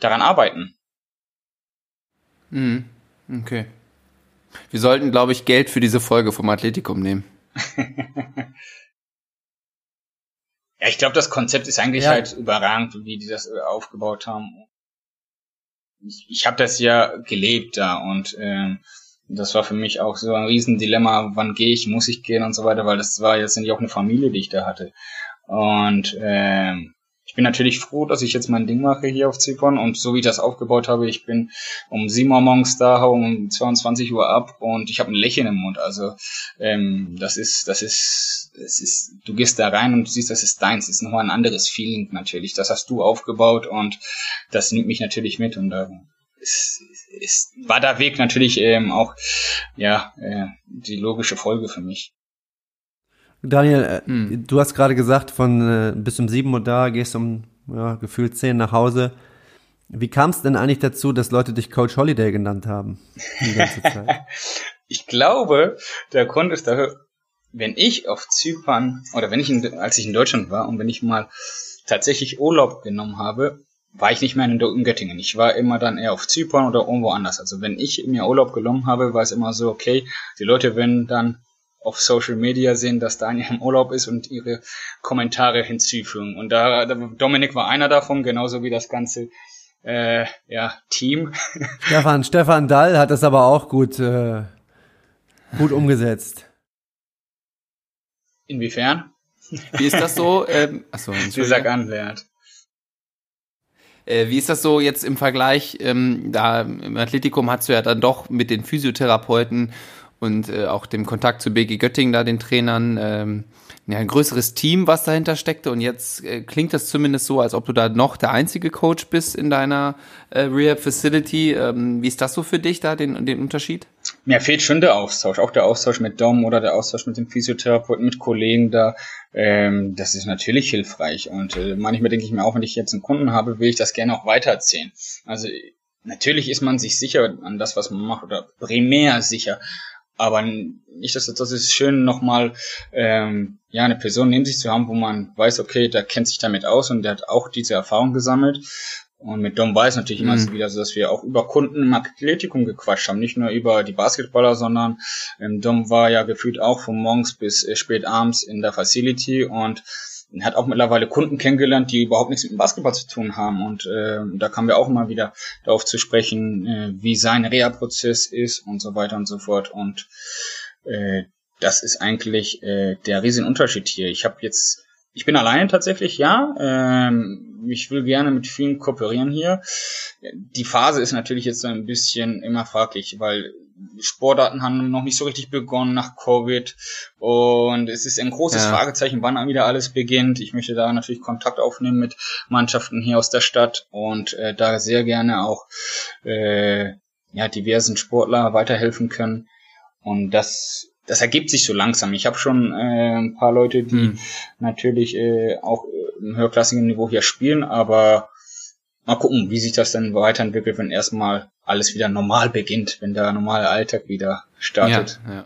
daran arbeiten. Mhm. Okay. Wir sollten, glaube ich, Geld für diese Folge vom Athletikum nehmen. Ja, ich glaube, das Konzept ist eigentlich Ja. halt überragend, wie die das äh, aufgebaut haben. Ich, ich habe das ja gelebt da und ähm, das war für mich auch so ein Riesendilemma, wann gehe ich, muss ich gehen und so weiter, weil das war jetzt nicht auch eine Familie, die ich da hatte. Und ähm, ich bin natürlich froh, dass ich jetzt mein Ding mache hier auf Zypern und so wie ich das aufgebaut habe, ich bin um 7 Uhr morgens da, hau um 22 Uhr ab und ich habe ein Lächeln im Mund. Also ähm, das ist, das ist, das ist, du gehst da rein und du siehst, das ist deins. Das ist nochmal ein anderes Feeling natürlich. Das hast du aufgebaut und das nimmt mich natürlich mit und da ist, ist, war der Weg natürlich ähm, auch ja äh, die logische Folge für mich. Daniel, äh, hm. du hast gerade gesagt, von äh, bis um sieben Uhr da, gehst um ja, gefühlt zehn nach Hause. Wie kam es denn eigentlich dazu, dass Leute dich Coach Holiday genannt haben? Die ganze Zeit? ich glaube, der Grund ist dafür, wenn ich auf Zypern oder wenn ich in, als ich in Deutschland war und wenn ich mal tatsächlich Urlaub genommen habe, war ich nicht mehr in, in Göttingen. Ich war immer dann eher auf Zypern oder irgendwo anders. Also wenn ich mir Urlaub genommen habe, war es immer so, okay, die Leute werden dann auf Social Media sehen, dass Daniel im Urlaub ist und ihre Kommentare hinzufügen. Und da, Dominik war einer davon, genauso wie das ganze äh, ja, Team. Stefan, Stefan Dall hat das aber auch gut, äh, gut umgesetzt. Inwiefern? Wie ist das so? Ähm, achso, Sie sag an, Bernd. Äh, wie ist das so jetzt im Vergleich? Ähm, da im Athletikum hast du ja dann doch mit den Physiotherapeuten und äh, auch dem Kontakt zu BG Göttingen, da den Trainern, ähm, ja, ein größeres Team, was dahinter steckte. Und jetzt äh, klingt das zumindest so, als ob du da noch der einzige Coach bist in deiner äh, Rehab Facility. Ähm, wie ist das so für dich da, den, den Unterschied? Mir fehlt schon der Austausch, auch der Austausch mit Dom oder der Austausch mit dem Physiotherapeuten, mit Kollegen da. Ähm, das ist natürlich hilfreich. Und äh, manchmal denke ich mir auch, wenn ich jetzt einen Kunden habe, will ich das gerne auch weitererzählen. Also natürlich ist man sich sicher an das, was man macht, oder primär sicher. Aber nicht, dass das ist schön, nochmal ähm, ja eine Person neben sich zu haben, wo man weiß, okay, der kennt sich damit aus und der hat auch diese Erfahrung gesammelt. Und mit Dom war es natürlich mhm. immer wieder so, dass wir auch über Kunden im Athletikum gequatscht haben, nicht nur über die Basketballer, sondern ähm, Dom war ja gefühlt auch von morgens bis äh, spät abends in der Facility und hat auch mittlerweile Kunden kennengelernt, die überhaupt nichts mit dem Basketball zu tun haben. Und äh, da kamen wir auch mal wieder darauf zu sprechen, äh, wie sein Reha-Prozess ist und so weiter und so fort. Und äh, das ist eigentlich äh, der Riesenunterschied hier. Ich habe jetzt, ich bin alleine tatsächlich, ja. Ähm, ich will gerne mit vielen kooperieren hier. Die Phase ist natürlich jetzt ein bisschen immer fraglich, weil Sportarten haben noch nicht so richtig begonnen nach Covid und es ist ein großes ja. Fragezeichen, wann wieder alles beginnt. Ich möchte da natürlich Kontakt aufnehmen mit Mannschaften hier aus der Stadt und äh, da sehr gerne auch äh, ja diversen Sportler weiterhelfen können und das das ergibt sich so langsam. Ich habe schon äh, ein paar Leute, die hm. natürlich äh, auch im höherklassigen Niveau hier spielen, aber mal gucken, wie sich das dann weiterentwickelt, wenn erstmal alles wieder normal beginnt, wenn der normale Alltag wieder startet. Ja, ja.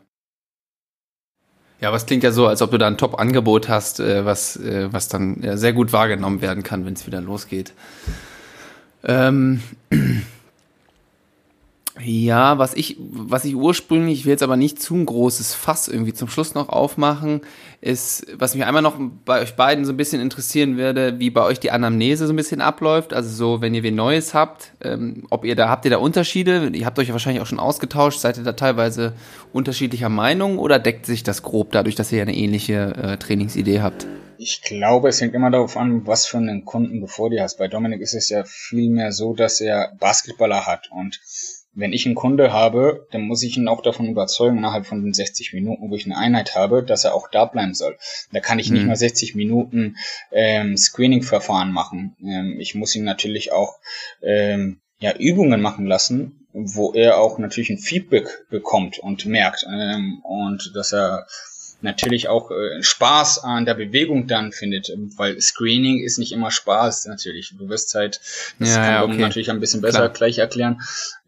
Ja, es klingt ja so, als ob du da ein Top-Angebot hast, äh, was, äh, was dann sehr gut wahrgenommen werden kann, wenn es wieder losgeht. Ähm, ja, was ich, was ich ursprünglich, ich will jetzt aber nicht zu ein großes Fass irgendwie zum Schluss noch aufmachen, ist, was mich einmal noch bei euch beiden so ein bisschen interessieren würde, wie bei euch die Anamnese so ein bisschen abläuft. Also so, wenn ihr wen Neues habt, ähm, ob ihr da, habt ihr da Unterschiede? Ihr habt euch ja wahrscheinlich auch schon ausgetauscht. Seid ihr da teilweise unterschiedlicher Meinung oder deckt sich das grob dadurch, dass ihr eine ähnliche äh, Trainingsidee habt? Ich glaube, es hängt immer darauf an, was für einen Kunden du vor dir hast. Bei Dominik ist es ja vielmehr so, dass er Basketballer hat und wenn ich einen Kunde habe, dann muss ich ihn auch davon überzeugen, innerhalb von den 60 Minuten, wo ich eine Einheit habe, dass er auch da bleiben soll. Da kann ich nicht mhm. nur 60 Minuten ähm, Screening-Verfahren machen. Ähm, ich muss ihn natürlich auch ähm, ja, Übungen machen lassen, wo er auch natürlich ein Feedback bekommt und merkt ähm, und dass er natürlich auch äh, Spaß an der Bewegung dann findet, weil Screening ist nicht immer Spaß natürlich. Du wirst halt, das ja, kann okay. natürlich ein bisschen besser Klar. gleich erklären.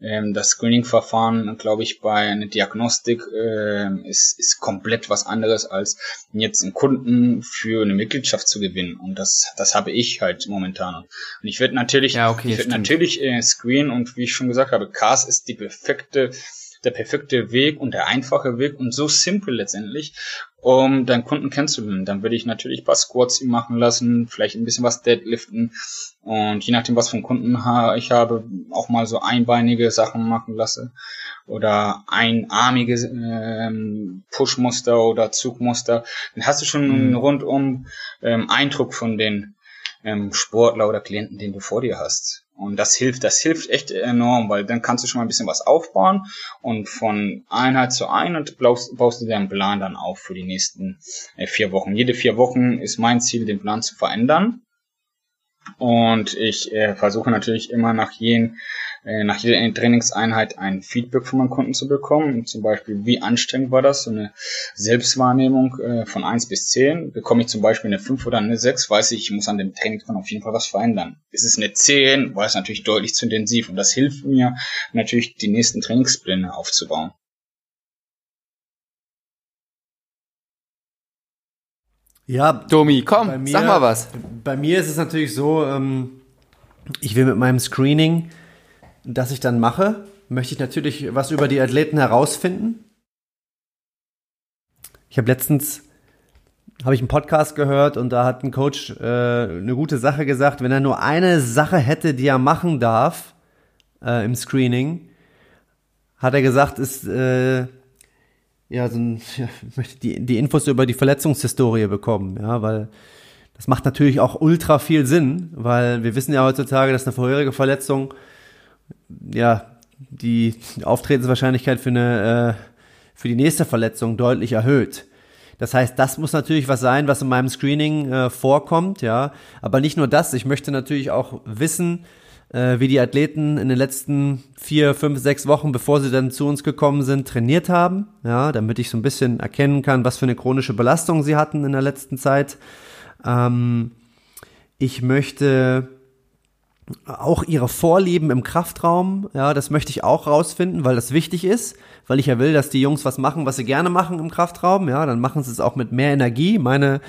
Ähm, das Screening-Verfahren, glaube ich, bei einer Diagnostik äh, ist, ist komplett was anderes, als jetzt einen Kunden für eine Mitgliedschaft zu gewinnen. Und das, das habe ich halt momentan. Und ich werde natürlich, ja, okay, ich werde natürlich äh, screenen und wie ich schon gesagt habe, CAS ist die perfekte der perfekte Weg und der einfache Weg und so simpel letztendlich, um deinen Kunden kennenzulernen. Dann würde ich natürlich ein paar Squats ihm machen lassen, vielleicht ein bisschen was Deadliften und je nachdem, was für einen Kunden ich habe, auch mal so einbeinige Sachen machen lasse oder einarmige ähm, Pushmuster oder Zugmuster. Dann hast du schon einen mhm. rundum ähm, Eindruck von den ähm, Sportler oder Klienten, den du vor dir hast. Und das hilft, das hilft echt enorm, weil dann kannst du schon mal ein bisschen was aufbauen und von Einheit zu Einheit baust, baust du deinen Plan dann auf für die nächsten äh, vier Wochen. Jede vier Wochen ist mein Ziel, den Plan zu verändern. Und ich äh, versuche natürlich immer nach jeden äh, nach jeder Trainingseinheit ein Feedback von meinen Kunden zu bekommen. Zum Beispiel, wie anstrengend war das? So eine Selbstwahrnehmung äh, von eins bis zehn Bekomme ich zum Beispiel eine fünf oder eine sechs weiß ich, ich muss an dem Trainingsplan auf jeden Fall was verändern. Ist es eine zehn war es natürlich deutlich zu intensiv. Und das hilft mir natürlich, die nächsten Trainingspläne aufzubauen. Ja, Domi, komm, mir, sag mal was. Bei mir ist es natürlich so, ähm, ich will mit meinem Screening das ich dann mache, möchte ich natürlich was über die Athleten herausfinden. Ich habe letztens habe ich einen Podcast gehört und da hat ein Coach äh, eine gute Sache gesagt, wenn er nur eine Sache hätte, die er machen darf äh, im Screening, hat er gesagt, ist äh, ja so ein, ja, möchte die, die Infos über die Verletzungshistorie bekommen, ja, weil das macht natürlich auch ultra viel Sinn, weil wir wissen ja heutzutage, dass eine vorherige Verletzung ja, die Auftretenswahrscheinlichkeit für eine, äh, für die nächste Verletzung deutlich erhöht. Das heißt, das muss natürlich was sein, was in meinem Screening äh, vorkommt, ja. Aber nicht nur das, ich möchte natürlich auch wissen, äh, wie die Athleten in den letzten vier, fünf, sechs Wochen, bevor sie dann zu uns gekommen sind, trainiert haben, ja, damit ich so ein bisschen erkennen kann, was für eine chronische Belastung sie hatten in der letzten Zeit. Ähm, ich möchte auch ihre Vorlieben im Kraftraum, ja, das möchte ich auch rausfinden, weil das wichtig ist, weil ich ja will, dass die Jungs was machen, was sie gerne machen im Kraftraum, ja, dann machen sie es auch mit mehr Energie. Meine,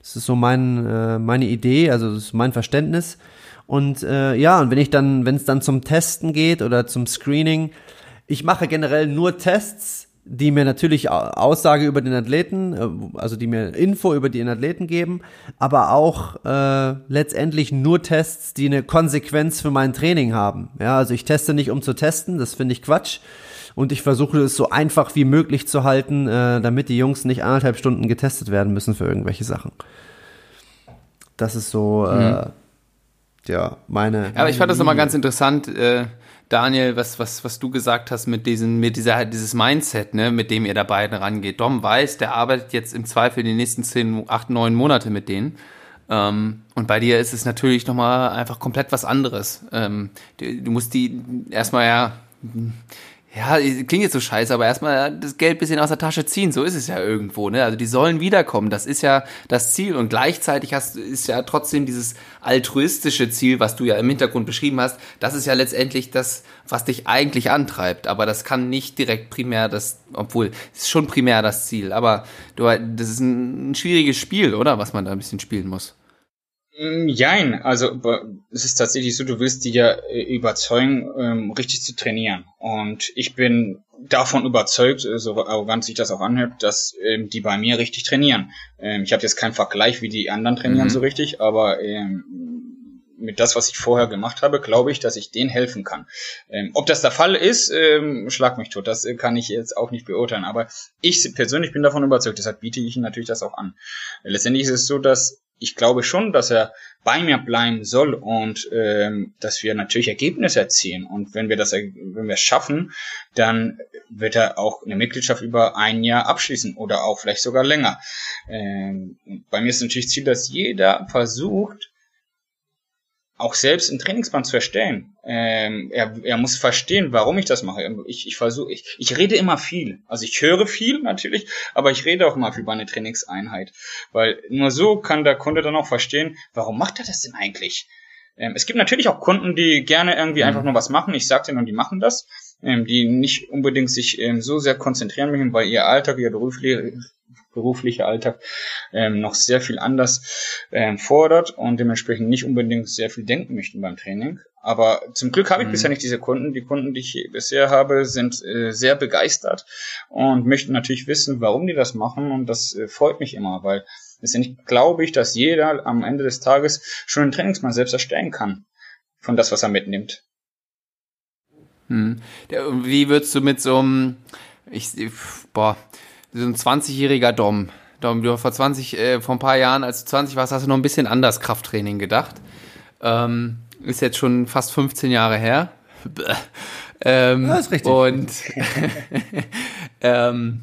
das ist so mein, äh, meine Idee, also das ist mein Verständnis. Und äh, ja, und wenn ich dann, wenn es dann zum Testen geht oder zum Screening, ich mache generell nur Tests, die mir natürlich Aussage über den Athleten, äh, also die mir Info über den Athleten geben, aber auch äh, letztendlich nur Tests, die eine Konsequenz für mein Training haben. Ja, also ich teste nicht, um zu testen, das finde ich Quatsch. Und ich versuche es so einfach wie möglich zu halten, äh, damit die Jungs nicht anderthalb Stunden getestet werden müssen für irgendwelche Sachen. Das ist so, äh, mhm. Ja, meine. Ja, aber ich fand das nochmal ganz interessant. Äh Daniel, was, was, was du gesagt hast mit diesem, mit dieser, dieses Mindset, ne, mit dem ihr da beiden rangeht. Dom weiß, der arbeitet jetzt im Zweifel die nächsten zehn, acht, neun Monate mit denen. Ähm, und bei dir ist es natürlich nochmal einfach komplett was anderes. Ähm, du, du musst die erstmal ja, ja, klingt jetzt so scheiße, aber erstmal das Geld bisschen aus der Tasche ziehen, so ist es ja irgendwo, ne? Also die sollen wiederkommen, das ist ja das Ziel und gleichzeitig hast ist ja trotzdem dieses altruistische Ziel, was du ja im Hintergrund beschrieben hast, das ist ja letztendlich das, was dich eigentlich antreibt, aber das kann nicht direkt primär das, obwohl es ist schon primär das Ziel, aber du, das ist ein, ein schwieriges Spiel, oder, was man da ein bisschen spielen muss. Mm, jein, also es ist tatsächlich so, du willst die ja äh, überzeugen, ähm, richtig zu trainieren. Und ich bin davon überzeugt, äh, so arrogant sich das auch anhört, dass ähm, die bei mir richtig trainieren. Ähm, ich habe jetzt keinen Vergleich, wie die anderen trainieren mhm. so richtig, aber ähm, mit das, was ich vorher gemacht habe, glaube ich, dass ich denen helfen kann. Ähm, ob das der Fall ist, ähm, schlag mich tot, das äh, kann ich jetzt auch nicht beurteilen. Aber ich persönlich bin davon überzeugt, deshalb biete ich ihnen natürlich das auch an. Letztendlich ist es so, dass ich glaube schon, dass er bei mir bleiben soll und ähm, dass wir natürlich Ergebnisse erzielen. Und wenn wir das, wenn wir es schaffen, dann wird er auch eine Mitgliedschaft über ein Jahr abschließen oder auch vielleicht sogar länger. Ähm, bei mir ist natürlich Ziel, dass jeder versucht, auch selbst einen Trainingsplan zu erstellen. Ähm, er, er muss verstehen, warum ich das mache. Ich, ich versuche, ich, ich rede immer viel. Also ich höre viel natürlich, aber ich rede auch immer viel bei einer Trainingseinheit. Weil nur so kann der Kunde dann auch verstehen, warum macht er das denn eigentlich? Ähm, es gibt natürlich auch Kunden, die gerne irgendwie mhm. einfach nur was machen. Ich sage denen und die machen das. Ähm, die nicht unbedingt sich ähm, so sehr konzentrieren möchten, weil ihr Alltag, ihr berufliche, berufliche Alltag ähm, noch sehr viel anders ähm, fordert und dementsprechend nicht unbedingt sehr viel denken möchten beim Training. Aber zum Glück habe ich mhm. bisher nicht diese Kunden. Die Kunden, die ich bisher habe, sind äh, sehr begeistert und möchten natürlich wissen, warum die das machen. Und das äh, freut mich immer, weil letztendlich glaube ich, dass jeder am Ende des Tages schon einen Trainingsplan selbst erstellen kann von das, was er mitnimmt. Hm. Wie würdest du mit so einem, ich, boah, so ein 20-jähriger Dom, Dom, du vor 20, äh, vor ein paar Jahren, als du 20 warst, hast du noch ein bisschen anders Krafttraining gedacht. Ähm, ist jetzt schon fast 15 Jahre her. ähm, das ist richtig. Und ähm,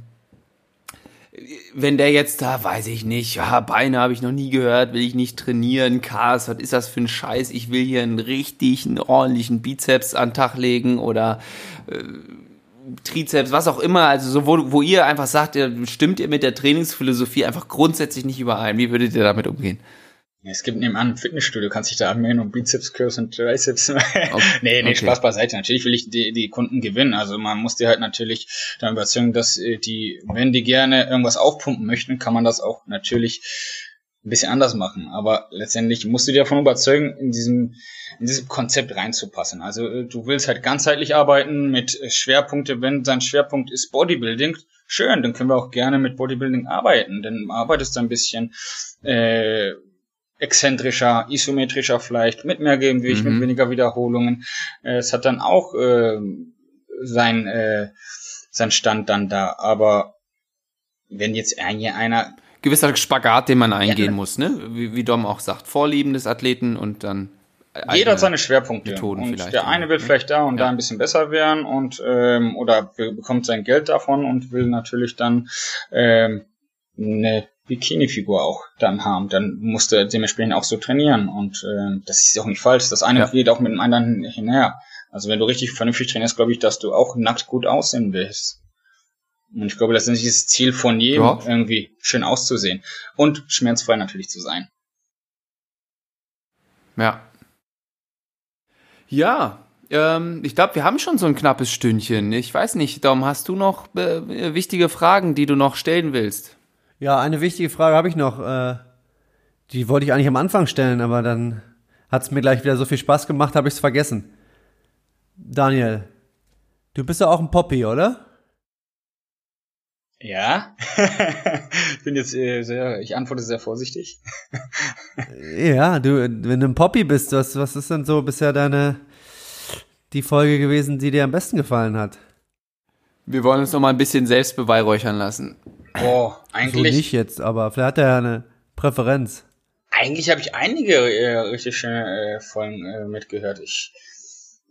wenn der jetzt da, weiß ich nicht, ja, Beine habe ich noch nie gehört, will ich nicht trainieren, Cars, was ist das für ein Scheiß? Ich will hier einen richtigen, ordentlichen Bizeps an den Tag legen oder äh, Trizeps, was auch immer, also so, wo, wo ihr einfach sagt, ihr, stimmt ihr mit der Trainingsphilosophie einfach grundsätzlich nicht überein. Wie würdet ihr damit umgehen? Es gibt nebenan ein Fitnessstudio, kannst dich da anmelden und Bizeps, Curls und Triceps. Okay. nee, nee, okay. Spaß beiseite. Natürlich will ich die, die Kunden gewinnen. Also man muss dir halt natürlich dann überzeugen, dass äh, die, wenn die gerne irgendwas aufpumpen möchten, kann man das auch natürlich ein bisschen anders machen. Aber letztendlich musst du dir davon überzeugen, in diesem, in diesem Konzept reinzupassen. Also äh, du willst halt ganzheitlich arbeiten mit Schwerpunkte. Wenn dein Schwerpunkt ist Bodybuilding, schön, dann können wir auch gerne mit Bodybuilding arbeiten. Dann arbeitest du ein bisschen äh, exzentrischer, isometrischer vielleicht, mit mehr Gegengewicht, mhm. mit weniger Wiederholungen. Äh, es hat dann auch äh, sein, äh, sein Stand dann da. Aber wenn jetzt einer gewisser Spagat, den man eingehen ja. muss, ne? Wie, wie Dom auch sagt, Vorlieben des Athleten und dann jeder hat seine Schwerpunkte. Methoden und der eine will vielleicht da und ja. da ein bisschen besser werden und ähm, oder bekommt sein Geld davon und will natürlich dann ähm, eine Bikini-Figur auch dann haben. Dann musst du dementsprechend auch so trainieren und äh, das ist auch nicht falsch. Das eine ja. geht auch mit dem anderen hinher. Also wenn du richtig vernünftig trainierst, glaube ich, dass du auch nackt gut aussehen willst. Und ich glaube, das ist das Ziel von jedem, ja. irgendwie schön auszusehen. Und schmerzfrei natürlich zu sein. Ja. Ja, ähm, ich glaube, wir haben schon so ein knappes Stündchen. Ich weiß nicht, Dom, hast du noch äh, wichtige Fragen, die du noch stellen willst? Ja, eine wichtige Frage habe ich noch. Äh, die wollte ich eigentlich am Anfang stellen, aber dann hat es mir gleich wieder so viel Spaß gemacht, habe ich es vergessen. Daniel, du bist ja auch ein Poppy, oder? Ja, ich bin jetzt äh, sehr, ich antworte sehr vorsichtig. ja, du, wenn du ein Poppy bist, was, was ist denn so bisher deine, die Folge gewesen, die dir am besten gefallen hat? Wir wollen uns noch mal ein bisschen selbst beweihräuchern lassen. Boah, eigentlich. So nicht jetzt, aber vielleicht hat er ja eine Präferenz. Eigentlich habe ich einige äh, richtig schöne äh, Folgen äh, mitgehört. Ich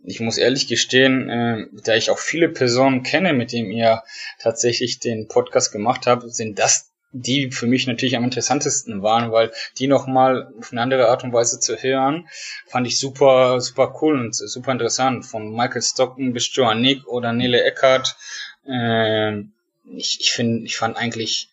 ich muss ehrlich gestehen, äh, da ich auch viele Personen kenne, mit denen ihr tatsächlich den Podcast gemacht habt, sind das die für mich natürlich am interessantesten waren, weil die nochmal auf eine andere Art und Weise zu hören, fand ich super, super cool und super interessant. Von Michael Stockton bis Joan Nick oder Nele Eckert. Äh, ich, ich finde, ich fand eigentlich,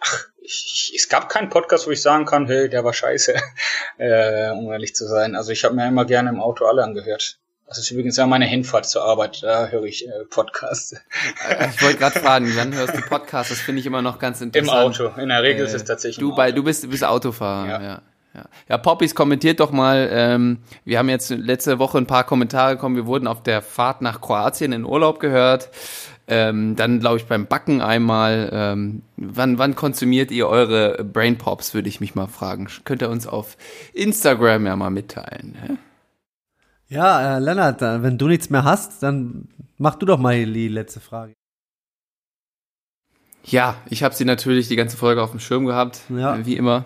ach, ich, es gab keinen Podcast, wo ich sagen kann, hey, der war scheiße, äh, um ehrlich zu sein. Also ich habe mir immer gerne im Auto alle angehört. Das ist übrigens ja meine Hinfahrt zur Arbeit, da höre ich äh, Podcasts. Äh, ich wollte gerade fragen, wann hörst du Podcasts? Das finde ich immer noch ganz interessant. Im Auto, in der Regel äh, ist es tatsächlich Du, bei, du bist, du bist Autofahrer, ja. ja. Ja, ja Poppys kommentiert doch mal, ähm, wir haben jetzt letzte Woche ein paar Kommentare bekommen, wir wurden auf der Fahrt nach Kroatien in Urlaub gehört. Ähm, dann glaube ich beim Backen einmal. Ähm, wann, wann konsumiert ihr eure Brain Pops, würde ich mich mal fragen. Könnt ihr uns auf Instagram ja mal mitteilen. Hä? Ja, äh, Lennart, äh, wenn du nichts mehr hast, dann mach du doch mal die letzte Frage. Ja, ich habe sie natürlich die ganze Folge auf dem Schirm gehabt, ja. Äh, wie immer.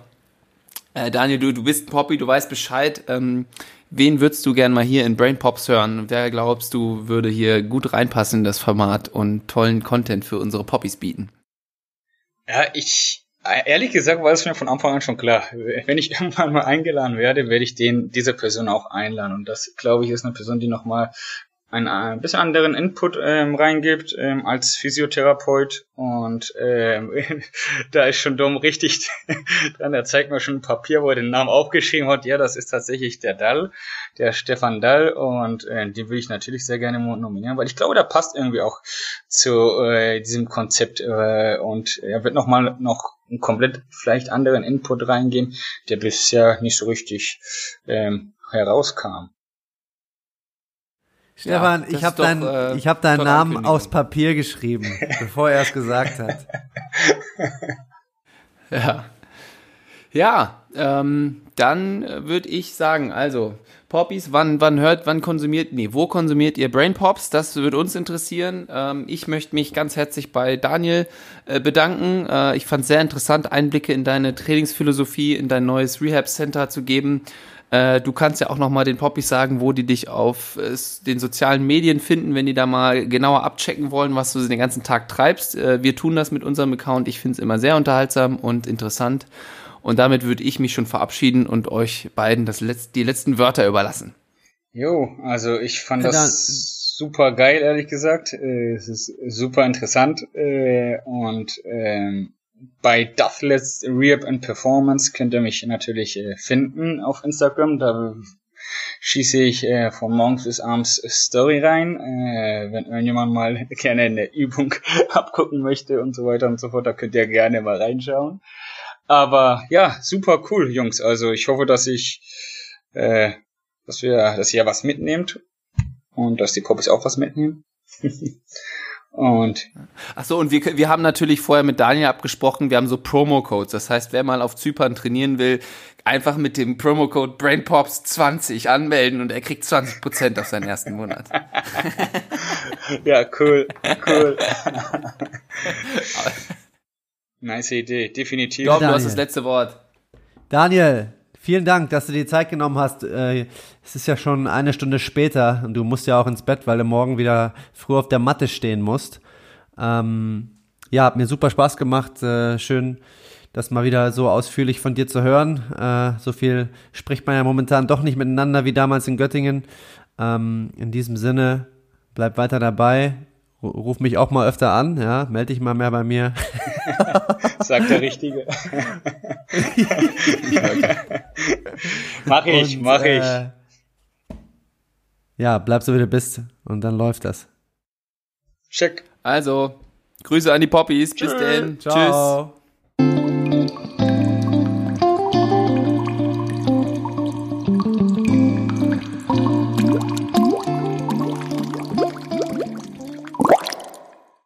Äh, Daniel, du, du bist Poppy, du weißt Bescheid. Ähm, wen würdest du gern mal hier in Brain Pops hören? Wer glaubst du würde hier gut reinpassen in das Format und tollen Content für unsere Poppys bieten? Ja, ich ehrlich gesagt war es mir von Anfang an schon klar. Wenn ich irgendwann mal eingeladen werde, werde ich den, diese Person auch einladen. Und das, glaube ich, ist eine Person, die nochmal einen, ein bisschen anderen Input ähm, reingibt ähm, als Physiotherapeut und ähm, da ist schon dumm richtig dran. Er zeigt mir schon ein Papier, wo er den Namen aufgeschrieben hat. Ja, das ist tatsächlich der Dall, der Stefan Dall und äh, den will ich natürlich sehr gerne nominieren, weil ich glaube, der passt irgendwie auch zu äh, diesem Konzept äh, und er wird nochmal noch einen komplett vielleicht anderen Input reingeben, der bisher nicht so richtig ähm, herauskam. Stefan, ja, ich habe deinen äh, ich hab deinen Namen aus Papier geschrieben, bevor er es gesagt hat. Ja. Ja, ähm, dann würde ich sagen, also Poppies, wann, wann hört, wann konsumiert, nee, wo konsumiert ihr Brain Pops? Das würde uns interessieren. Ähm, ich möchte mich ganz herzlich bei Daniel äh, bedanken. Äh, ich fand es sehr interessant, Einblicke in deine Trainingsphilosophie, in dein neues Rehab Center zu geben. Äh, du kannst ja auch nochmal den Poppies sagen, wo die dich auf äh, den sozialen Medien finden, wenn die da mal genauer abchecken wollen, was du den ganzen Tag treibst. Äh, wir tun das mit unserem Account. Ich finde es immer sehr unterhaltsam und interessant. Und damit würde ich mich schon verabschieden und euch beiden das Letz die letzten Wörter überlassen. Jo, also ich fand ja, das super geil, ehrlich gesagt. Äh, es ist super interessant äh, und ähm, bei Duffless Rehab and Performance könnt ihr mich natürlich äh, finden auf Instagram. Da schieße ich von morgens bis abends Story rein. Wenn irgendjemand mal gerne eine Übung abgucken möchte und so weiter und so fort, da könnt ihr gerne mal reinschauen. Aber ja, super cool, Jungs. Also ich hoffe, dass ich, äh, dass wir, dass ihr was mitnehmt und dass die Poppies auch was mitnehmen. und ach so und wir, wir haben natürlich vorher mit Daniel abgesprochen. Wir haben so Promo-Codes. Das heißt, wer mal auf Zypern trainieren will, einfach mit dem Promo-Code BrainPops20 anmelden und er kriegt 20 Prozent auf seinen ersten Monat. ja, cool, cool. Nice Idee, definitiv. Dom, du hast das letzte Wort. Daniel, vielen Dank, dass du dir Zeit genommen hast. Äh, es ist ja schon eine Stunde später und du musst ja auch ins Bett, weil du morgen wieder früh auf der Matte stehen musst. Ähm, ja, hat mir super Spaß gemacht. Äh, schön, das mal wieder so ausführlich von dir zu hören. Äh, so viel spricht man ja momentan doch nicht miteinander wie damals in Göttingen. Ähm, in diesem Sinne, bleib weiter dabei. Ruf mich auch mal öfter an, ja, melde dich mal mehr bei mir. Sagt der Richtige. mach ich, und, mach ich. Äh, ja, bleib so wie du bist und dann läuft das. Check. Also, Grüße an die Poppies. Bis denn. Ciao. Tschüss.